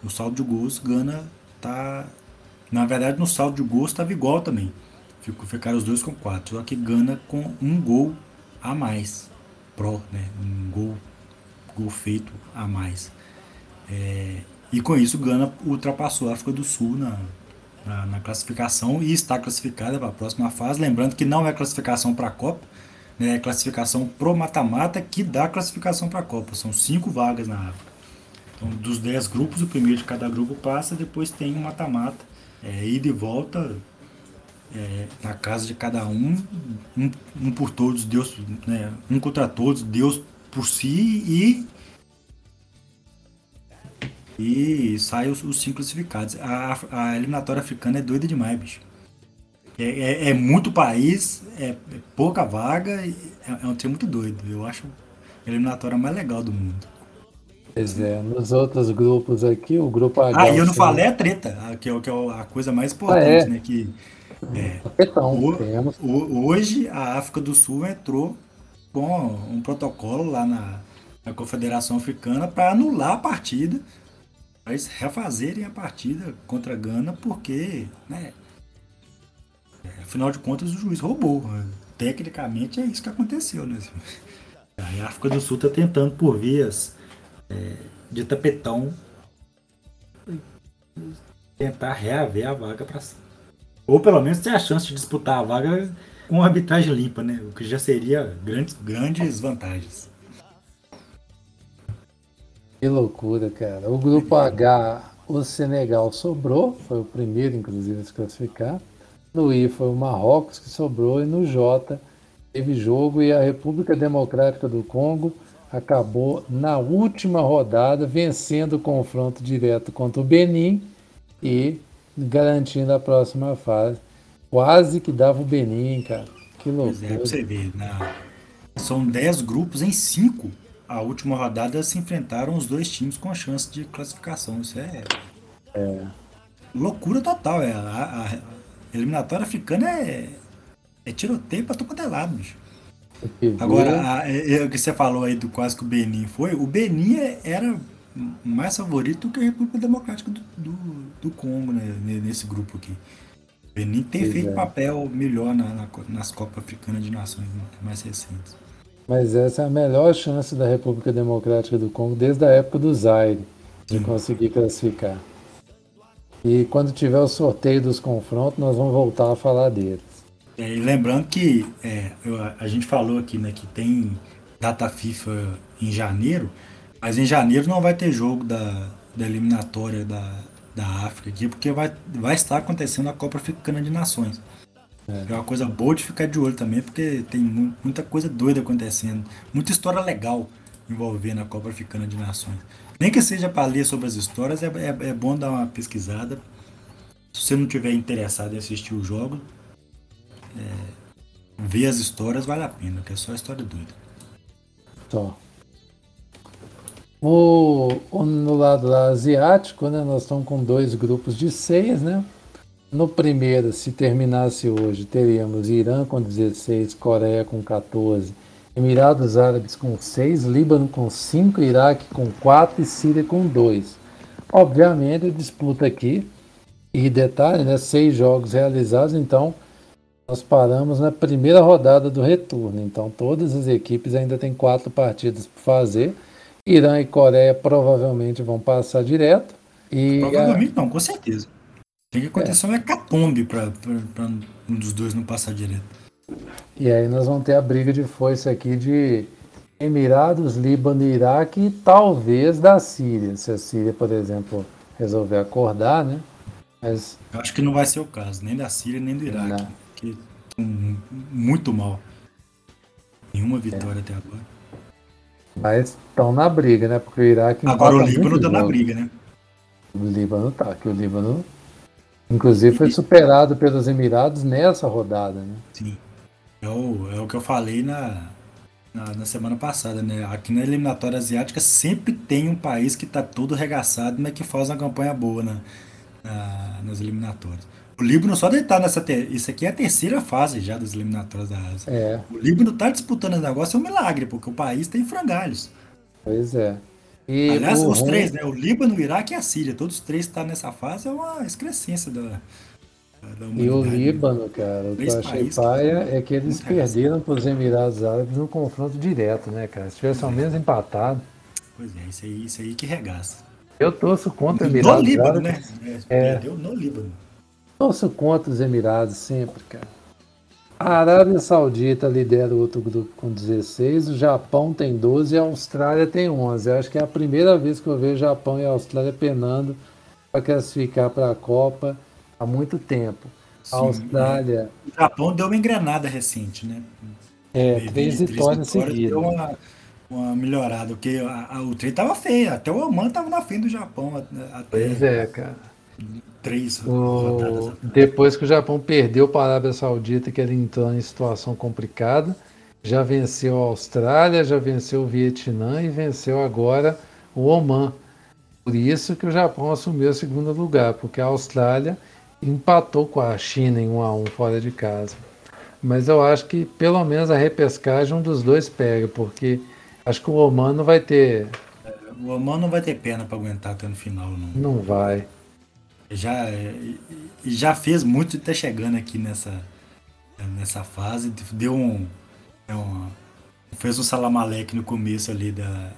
S4: no saldo de gols, Gana tá. Na verdade, no saldo de gols estava igual também. Ficaram os dois com quatro. Só que Gana com um gol a mais. Pro, né? Um gol, gol feito a mais. É, e com isso, Gana ultrapassou a África do Sul na, na, na classificação e está classificada para a próxima fase. Lembrando que não é classificação para a Copa, né? é classificação pro mata-mata que dá classificação para a Copa. São cinco vagas na África. Então, dos 10 grupos, o primeiro de cada grupo passa, depois tem um mata-mata, é, ida e volta é, na casa de cada um, um, um, por todos, Deus, né, um contra todos, Deus por si e e sai os, os cinco classificados. A, a, eliminatória africana é doida demais, bicho. É, é, é muito país, é, é pouca vaga, é, é um trem muito doido. Eu acho a eliminatória mais legal do mundo.
S2: Pois é, nos outros grupos aqui, o grupo
S4: H. Ah, e eu não falei a treta, que é, que é a coisa mais importante, ah, é. né? Que,
S2: é, Tapetão,
S4: o, hoje a África do Sul entrou com um protocolo lá na, na Confederação Africana para anular a partida, para eles refazerem a partida contra a Gana, porque, né? Afinal de contas, o juiz roubou. Tecnicamente é isso que aconteceu, né? A África do Sul está tentando por vias é, de tapetão tentar reaver a vaga para ou pelo menos ter a chance de disputar a vaga com arbitragem limpa, né? O que já seria grandes, grandes vantagens.
S2: Que loucura, cara. O grupo H, o Senegal sobrou, foi o primeiro, inclusive, a se classificar. No I foi o Marrocos que sobrou, e no J teve jogo e a República Democrática do Congo acabou na última rodada vencendo o confronto direto contra o Benin e garantindo a próxima fase. Quase que dava o Benin, cara. Que loucura. Pois é,
S4: pra você ver, na... são 10 grupos em 5. A última rodada se enfrentaram os dois times com a chance de classificação. Isso é, é. loucura total. É. A, a eliminatória africana é, é tiroteio pra todo é lado, bicho. Agora, a, é, é, o que você falou aí do quase que o Benin foi, o Benin é, era mais favorito que a República Democrática do, do, do Congo, né, nesse grupo aqui. O Benin tem pois feito é. papel melhor na, na, nas Copas Africanas de Nações mais recentes.
S2: Mas essa é a melhor chance da República Democrática do Congo desde a época do Zaire, de Sim. conseguir classificar. E quando tiver o sorteio dos confrontos, nós vamos voltar a falar deles.
S4: É, e lembrando que é, eu, a gente falou aqui né, que tem data FIFA em janeiro, mas em janeiro não vai ter jogo da, da eliminatória da, da África aqui, porque vai, vai estar acontecendo a Copa Africana de Nações. É. é uma coisa boa de ficar de olho também, porque tem mu muita coisa doida acontecendo, muita história legal envolvendo a Copa Africana de Nações. Nem que seja para ler sobre as histórias, é, é, é bom dar uma pesquisada. Se você não tiver interessado em assistir o jogo, é, ver as histórias vale a pena, que é só história doida.
S2: Só. O, no lado asiático, né, nós estamos com dois grupos de seis, né? No primeiro, se terminasse hoje, teríamos Irã com 16, Coreia com 14, Emirados Árabes com 6, Líbano com 5, Iraque com 4 e Síria com 2. Obviamente, a disputa aqui, e detalhe, né, seis jogos realizados, então nós paramos na primeira rodada do retorno. Então, todas as equipes ainda têm quatro partidas para fazer. Irã e Coreia provavelmente vão passar direto. E
S4: provavelmente a... não, com certeza. Tem que acontecer é. um hecatombe para um dos dois não passar direto.
S2: E aí nós vamos ter a briga de força aqui de Emirados, Líbano e Iraque e talvez da Síria. Se a Síria, por exemplo, resolver acordar, né?
S4: Mas... Eu acho que não vai ser o caso, nem da Síria nem do Iraque. Não. Que estão muito mal. Nenhuma vitória é. até agora.
S2: Mas estão na briga, né? Porque o Iraque.
S4: Agora o Líbano tá na briga, né?
S2: O Líbano tá, que o Líbano. Inclusive foi superado pelos Emirados nessa rodada, né?
S4: Sim. É o, é o que eu falei na, na, na, semana passada, né? Aqui na eliminatória asiática sempre tem um país que tá todo regaçado, mas que faz uma campanha boa na, na nas eliminatórias. O Líbano só de estar nessa. Ter... Isso aqui é a terceira fase já das eliminatórias da Ásia.
S2: É.
S4: O Líbano tá disputando esse negócio é um milagre, porque o país tem frangalhos.
S2: Pois é.
S4: E Aliás, os três, né? O Líbano, o Iraque e a Síria, todos os três estão nessa fase, é uma excrescência da,
S2: e o Líbano, cara, o que eu achei paia é que eles perderam para os Emirados Árabes no confronto direto, né, cara? Se tivesse ao menos empatado.
S4: Pois é, isso aí, isso aí que regaça.
S2: Eu torço contra os Emirados
S4: no Líbano,
S2: Árabes.
S4: né? É, Perdeu no Líbano.
S2: Torço contra os Emirados sempre, cara. A Arábia Saudita lidera o outro grupo com 16, o Japão tem 12 e a Austrália tem 11. Eu acho que é a primeira vez que eu vejo Japão e Austrália penando para classificar para a Copa há muito tempo. Sim, a Austrália.
S4: O Japão deu uma engrenada recente, né?
S2: É, três vitórias seguidas.
S4: Deu uma, uma melhorada, porque a, a, o trem tava feio, até o Oman tava na frente do Japão. Até
S2: pois é, cara.
S4: Três
S2: o... Depois que o Japão perdeu para a Arábia Saudita, que ele entrou em situação complicada, já venceu a Austrália, já venceu o Vietnã e venceu agora o Oman. Por isso que o Japão assumiu o segundo lugar, porque a Austrália empatou com a China em 1 a 1 fora de casa. Mas eu acho que pelo menos a repescagem um dos dois pega, porque acho que o Oman não vai ter.
S4: O Oman não vai ter perna para aguentar até no final, não.
S2: Não vai.
S4: Já, já fez muito de estar chegando aqui nessa, nessa fase. Deu um, é um. Fez um salamaleque no começo ali da,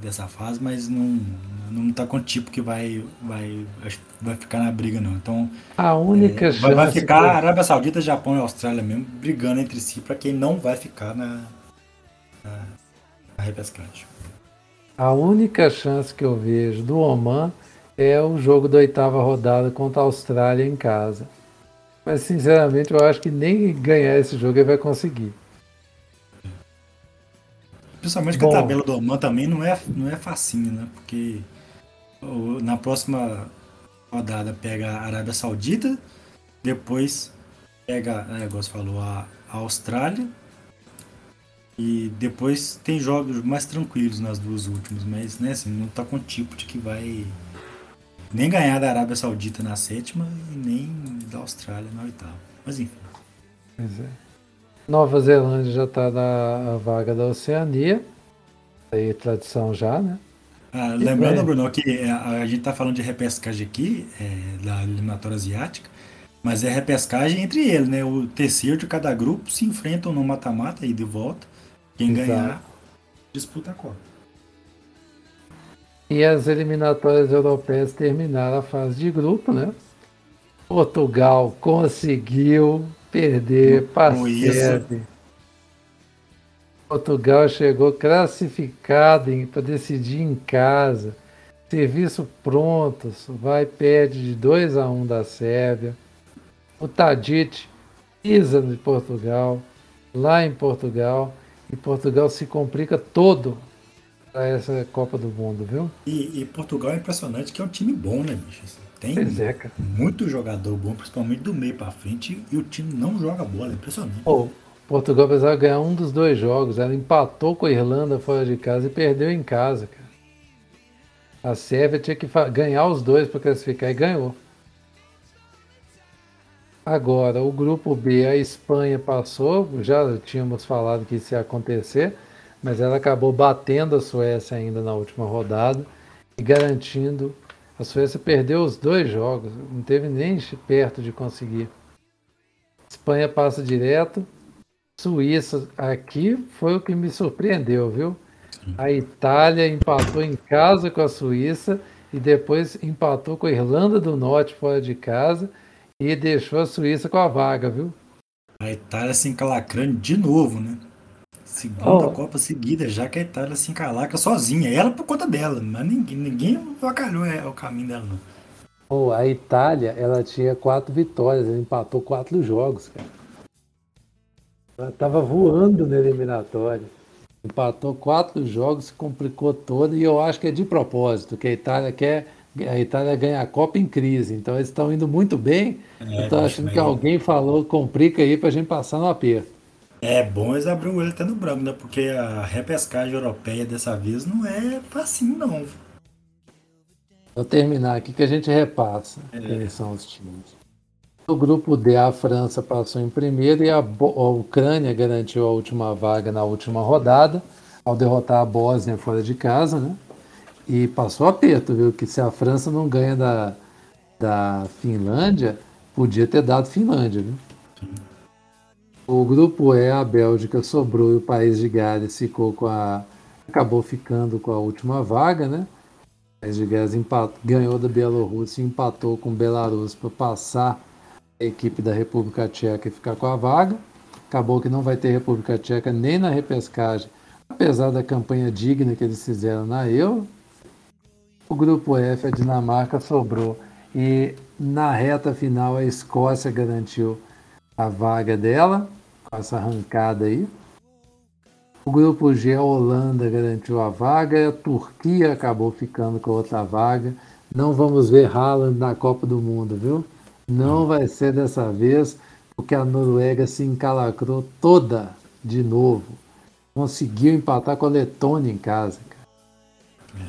S4: dessa fase, mas não, não tá com o tipo que vai, vai, vai ficar na briga, não. Então.
S2: A única é,
S4: vai, vai ficar que... Arábia Saudita, Japão e Austrália mesmo brigando entre si para quem não vai ficar na, na, na.
S2: A única chance que eu vejo do Oman é o jogo da oitava rodada contra a Austrália em casa. Mas sinceramente eu acho que nem ganhar esse jogo ele vai conseguir.
S4: Principalmente Bom. que a tabela do Oman também não é, não é facinho, né? Porque na próxima rodada pega a Arábia Saudita, depois pega, é, igual você falou, a, a Austrália. E depois tem jogos mais tranquilos nas duas últimas, mas né, assim, não tá com tipo de que vai nem ganhar da Arábia Saudita na sétima e nem da Austrália na oitava. Mas enfim.
S2: Pois é. Nova Zelândia já está na vaga da Oceania. Aí tradição já, né?
S4: Ah, lembrando, Bruno, que é, a, a gente está falando de repescagem aqui, é, da eliminatória asiática, mas é repescagem entre eles, né? O terceiro de cada grupo se enfrentam no mata-mata e de volta. Quem Exato. ganhar disputa a Copa.
S2: E as eliminatórias europeias terminaram a fase de grupo, né? Portugal conseguiu perder para Portugal chegou classificado para decidir em casa. Serviço prontos, vai perde de 2 a 1 um da Sérvia. O Tadic pisa de Portugal, lá em Portugal, e Portugal se complica todo para essa Copa do Mundo, viu?
S4: E, e, Portugal é impressionante que é um time bom, né, bicho? Tem
S2: é,
S4: muito jogador bom, principalmente do meio para frente, e o time não joga bola, é impressionante.
S2: Oh, Portugal precisava ganhar um dos dois jogos, ela empatou com a Irlanda fora de casa e perdeu em casa, cara. A Sérvia tinha que ganhar os dois para classificar e ganhou. Agora, o grupo B, a Espanha passou, já tínhamos falado que isso ia acontecer, mas ela acabou batendo a Suécia ainda na última rodada e garantindo. A Suécia perdeu os dois jogos, não teve nem perto de conseguir. Espanha passa direto. Suíça aqui foi o que me surpreendeu, viu? A Itália empatou em casa com a Suíça e depois empatou com a Irlanda do Norte fora de casa e deixou a Suíça com a vaga, viu?
S4: A Itália se encalacrando de novo, né? Segunda oh. Copa seguida, já que a Itália se encalacra sozinha. Ela por conta dela, mas ninguém, ninguém avacalhou é, o caminho dela, não.
S2: Oh, a Itália, ela tinha quatro vitórias, ela empatou quatro jogos, cara. Ela tava voando na eliminatória. Empatou quatro jogos, se complicou toda, e eu acho que é de propósito, que a Itália quer a Itália ganha a Copa em crise, então eles estão indo muito bem. É, eu tô achando que alguém falou, complica aí para a gente passar no aperto.
S4: É bom eles abrir o olho até no branco, né? Porque a repescagem europeia dessa vez não é facinho, não.
S2: Vou terminar aqui que a gente repassa é. quem são os times. No grupo D, a França passou em primeiro e a, a Ucrânia garantiu a última vaga na última rodada, ao derrotar a Bósnia fora de casa, né? E passou aperto, viu? Que se a França não ganha da, da Finlândia, podia ter dado Finlândia, viu? O grupo E, a Bélgica sobrou e o país de Gales ficou com a. acabou ficando com a última vaga, né? O país de Gales ganhou da Bielorrússia e empatou com Belarus para passar a equipe da República Tcheca e ficar com a vaga. Acabou que não vai ter República Tcheca nem na repescagem, apesar da campanha digna que eles fizeram na Euro. O grupo F, a Dinamarca sobrou. E na reta final, a Escócia garantiu a vaga dela, essa arrancada aí. O grupo G, a Holanda garantiu a vaga, a Turquia acabou ficando com outra vaga. Não vamos ver Haaland na Copa do Mundo, viu? Não vai ser dessa vez, porque a Noruega se encalacrou toda de novo. Conseguiu empatar com a Letônia em casa.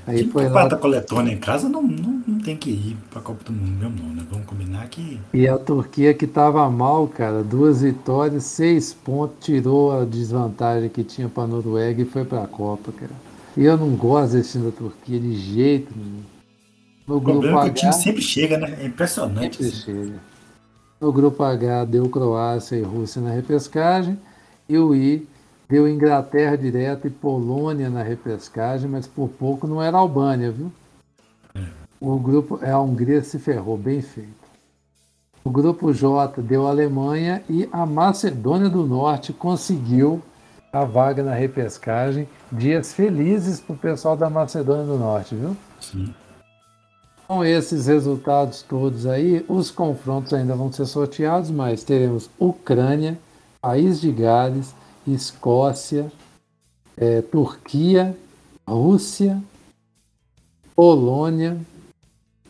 S4: Aí Quem foi lá... com a Letônia em casa não, não, não tem que ir para a Copa do Mundo mesmo, não, né? Vamos combinar que.
S2: E a Turquia que estava mal, cara, duas vitórias, seis pontos, tirou a desvantagem que tinha para a Noruega e foi para a Copa, cara. E eu não gosto desse time da Turquia de jeito nenhum.
S4: No o grupo problema H, é que o time sempre chega, né? É impressionante. Sempre
S2: assim. chega. No grupo H deu Croácia e Rússia na repescagem. E o I Deu Inglaterra direto e Polônia na repescagem, mas por pouco não era Albânia, viu? O grupo é a Hungria se ferrou, bem feito. O grupo J deu a Alemanha e a Macedônia do Norte conseguiu a vaga na repescagem. Dias felizes para o pessoal da Macedônia do Norte, viu? Sim. Com esses resultados todos aí, os confrontos ainda vão ser sorteados, mas teremos Ucrânia, País de Gales, Escócia, é, Turquia, Rússia, Polônia,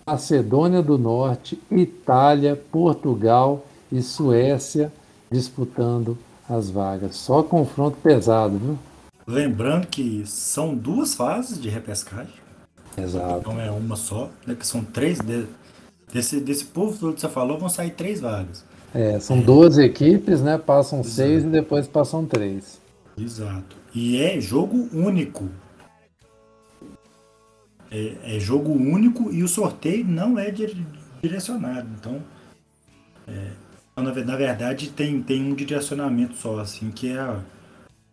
S2: Macedônia do Norte, Itália, Portugal e Suécia disputando as vagas. Só confronto pesado, viu?
S4: Lembrando que são duas fases de repescagem.
S2: Exato.
S4: Então é uma só, né, que são três. De, desse, desse povo todo que você falou, vão sair três vagas.
S2: É, são 12 equipes, né? Passam Exato. seis e depois passam três.
S4: Exato. E é jogo único. É, é jogo único e o sorteio não é direcionado. Então, é, na, na, verdade, tem, tem um direcionamento só, assim, que é a,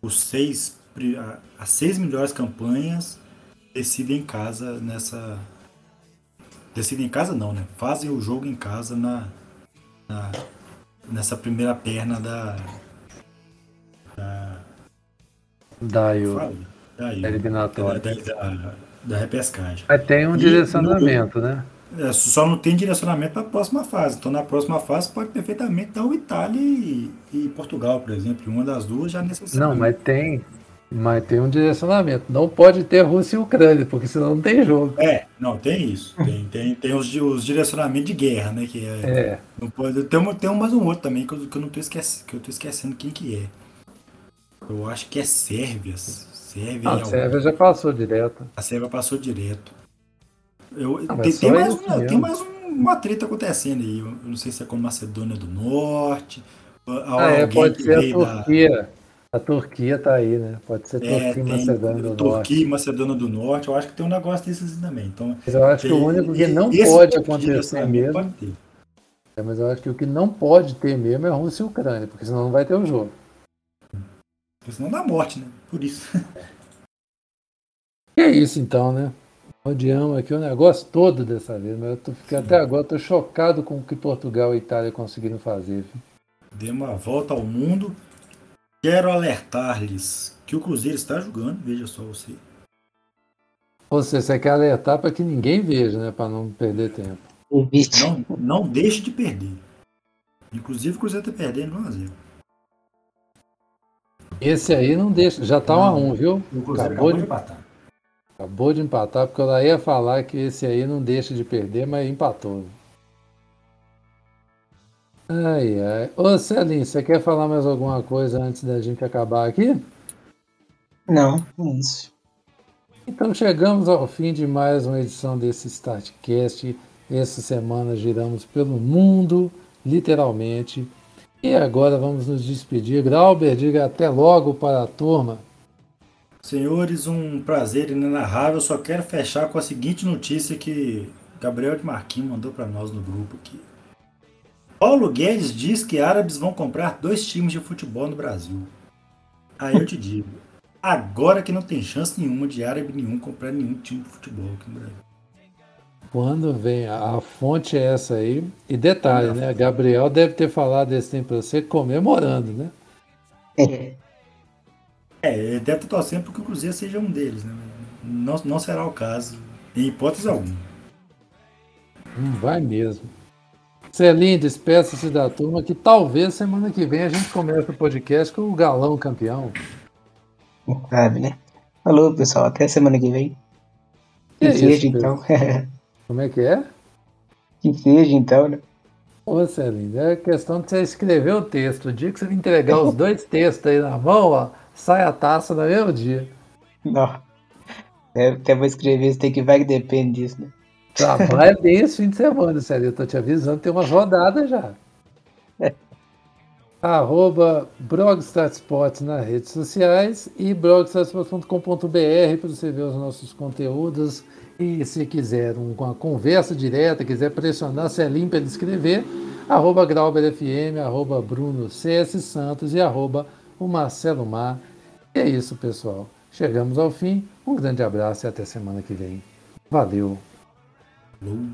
S4: os seis, a, as seis melhores campanhas decidem em casa nessa. Decidem em casa não, né? Fazem o jogo em casa na, na nessa primeira perna da.
S2: Da. Da, da, eliminatória.
S4: Da, da, da, repescagem.
S2: Mas tem um e direcionamento, no, né?
S4: É, só não tem direcionamento para a próxima fase. Então, na próxima fase, pode perfeitamente dar o Itália e, e Portugal, por exemplo. Uma das duas já necessita.
S2: Não, mas tem, mas tem um direcionamento. Não pode ter Rússia e Ucrânia, porque senão não tem jogo.
S4: É, não, tem isso. Tem, tem, tem os, os direcionamentos de guerra, né? Que é,
S2: é.
S4: Não pode, tem, tem um mais um outro também que eu, que eu não tô esquecendo, que eu tô esquecendo quem que é. Eu acho que é Sérvia. Sérvia,
S2: ah, é a Sérvia já passou direto.
S4: A Sérvia passou direto. Eu, ah, tem, tem, mais um, tem mais um uma treta acontecendo aí. Eu não sei se é com Macedônia do Norte.
S2: Ah, é, pode ser a Turquia. Da... A Turquia tá aí, né? Pode ser
S4: é,
S2: Turquia e Macedônia do
S4: Turquia, Norte. Turquia e Macedônia do Norte. Eu acho que tem um negócio desses também. Então,
S2: mas eu acho que o único que não pode acontecer mesmo. Pode é, mas eu acho que o que não pode ter mesmo é Rússia e Ucrânia, porque senão não vai ter o jogo.
S4: Porque senão dá morte, né? Por isso.
S2: é isso então, né? Odiamos aqui o negócio todo dessa vez, mas eu tô, fiquei, até agora tô chocado com o que Portugal e Itália conseguiram fazer. Viu?
S4: Deu uma volta ao mundo. Quero alertar-lhes que o Cruzeiro está jogando, veja só você.
S2: Ou seja, você quer alertar para que ninguém veja, né? Para não perder tempo.
S4: Não, não deixe de perder. Inclusive o Cruzeiro está perdendo 1 a 0
S2: Esse aí não deixa, já tá 1 a 1 viu?
S4: O Cruzeiro acabou, acabou de empatar.
S2: Acabou de empatar, porque eu ia falar que esse aí não deixa de perder, mas empatou. Ai, ai. Ô Celinho, você quer falar mais alguma coisa antes da gente acabar aqui?
S3: Não, é isso.
S2: Então chegamos ao fim de mais uma edição desse Startcast. Essa semana giramos pelo mundo, literalmente. E agora vamos nos despedir. Grauber, diga até logo para a turma.
S4: Senhores, um prazer inenarrável. Só quero fechar com a seguinte notícia que Gabriel de Marquinhos mandou para nós no grupo aqui. Paulo Guedes diz que árabes vão comprar dois times de futebol no Brasil. Aí eu te digo, agora que não tem chance nenhuma de árabe nenhum comprar nenhum time de futebol aqui no Brasil.
S2: Quando vem, a, a fonte é essa aí. E detalhe, né? Gabriel deve ter falado esse tempo para você comemorando, né?
S4: É. É, deve estar torcendo para que o Cruzeiro seja um deles, né? Não, não será o caso, em hipótese alguma.
S2: Não vai mesmo. Celinho, despeça-se da turma que talvez semana que vem a gente comece o podcast com o Galão campeão.
S3: Sabe, né? Falou, pessoal. Até semana que vem.
S2: Que, que seja, então. Como é que é?
S3: Que seja, então, né?
S2: Ô, Celinho, é questão de você escrever o texto. O dia que você me entregar os dois textos aí na mão, ó, sai a taça no mesmo dia.
S3: Não. É, até vou escrever, você tem que vai que depende disso, né?
S2: Trabalha tá, bem esse fim de semana, sério. Eu tô te avisando, tem umas rodadas já. É. Arroba Blogstatsports nas redes sociais e blogstatsports.com.br para você ver os nossos conteúdos. E se quiser uma conversa direta, quiser pressionar Celim para ele escrever, arroba GrauberFM, arroba Bruno CS Santos e arroba o Marcelo Mar. E é isso, pessoal. Chegamos ao fim. Um grande abraço e até semana que vem. Valeu!
S4: Blue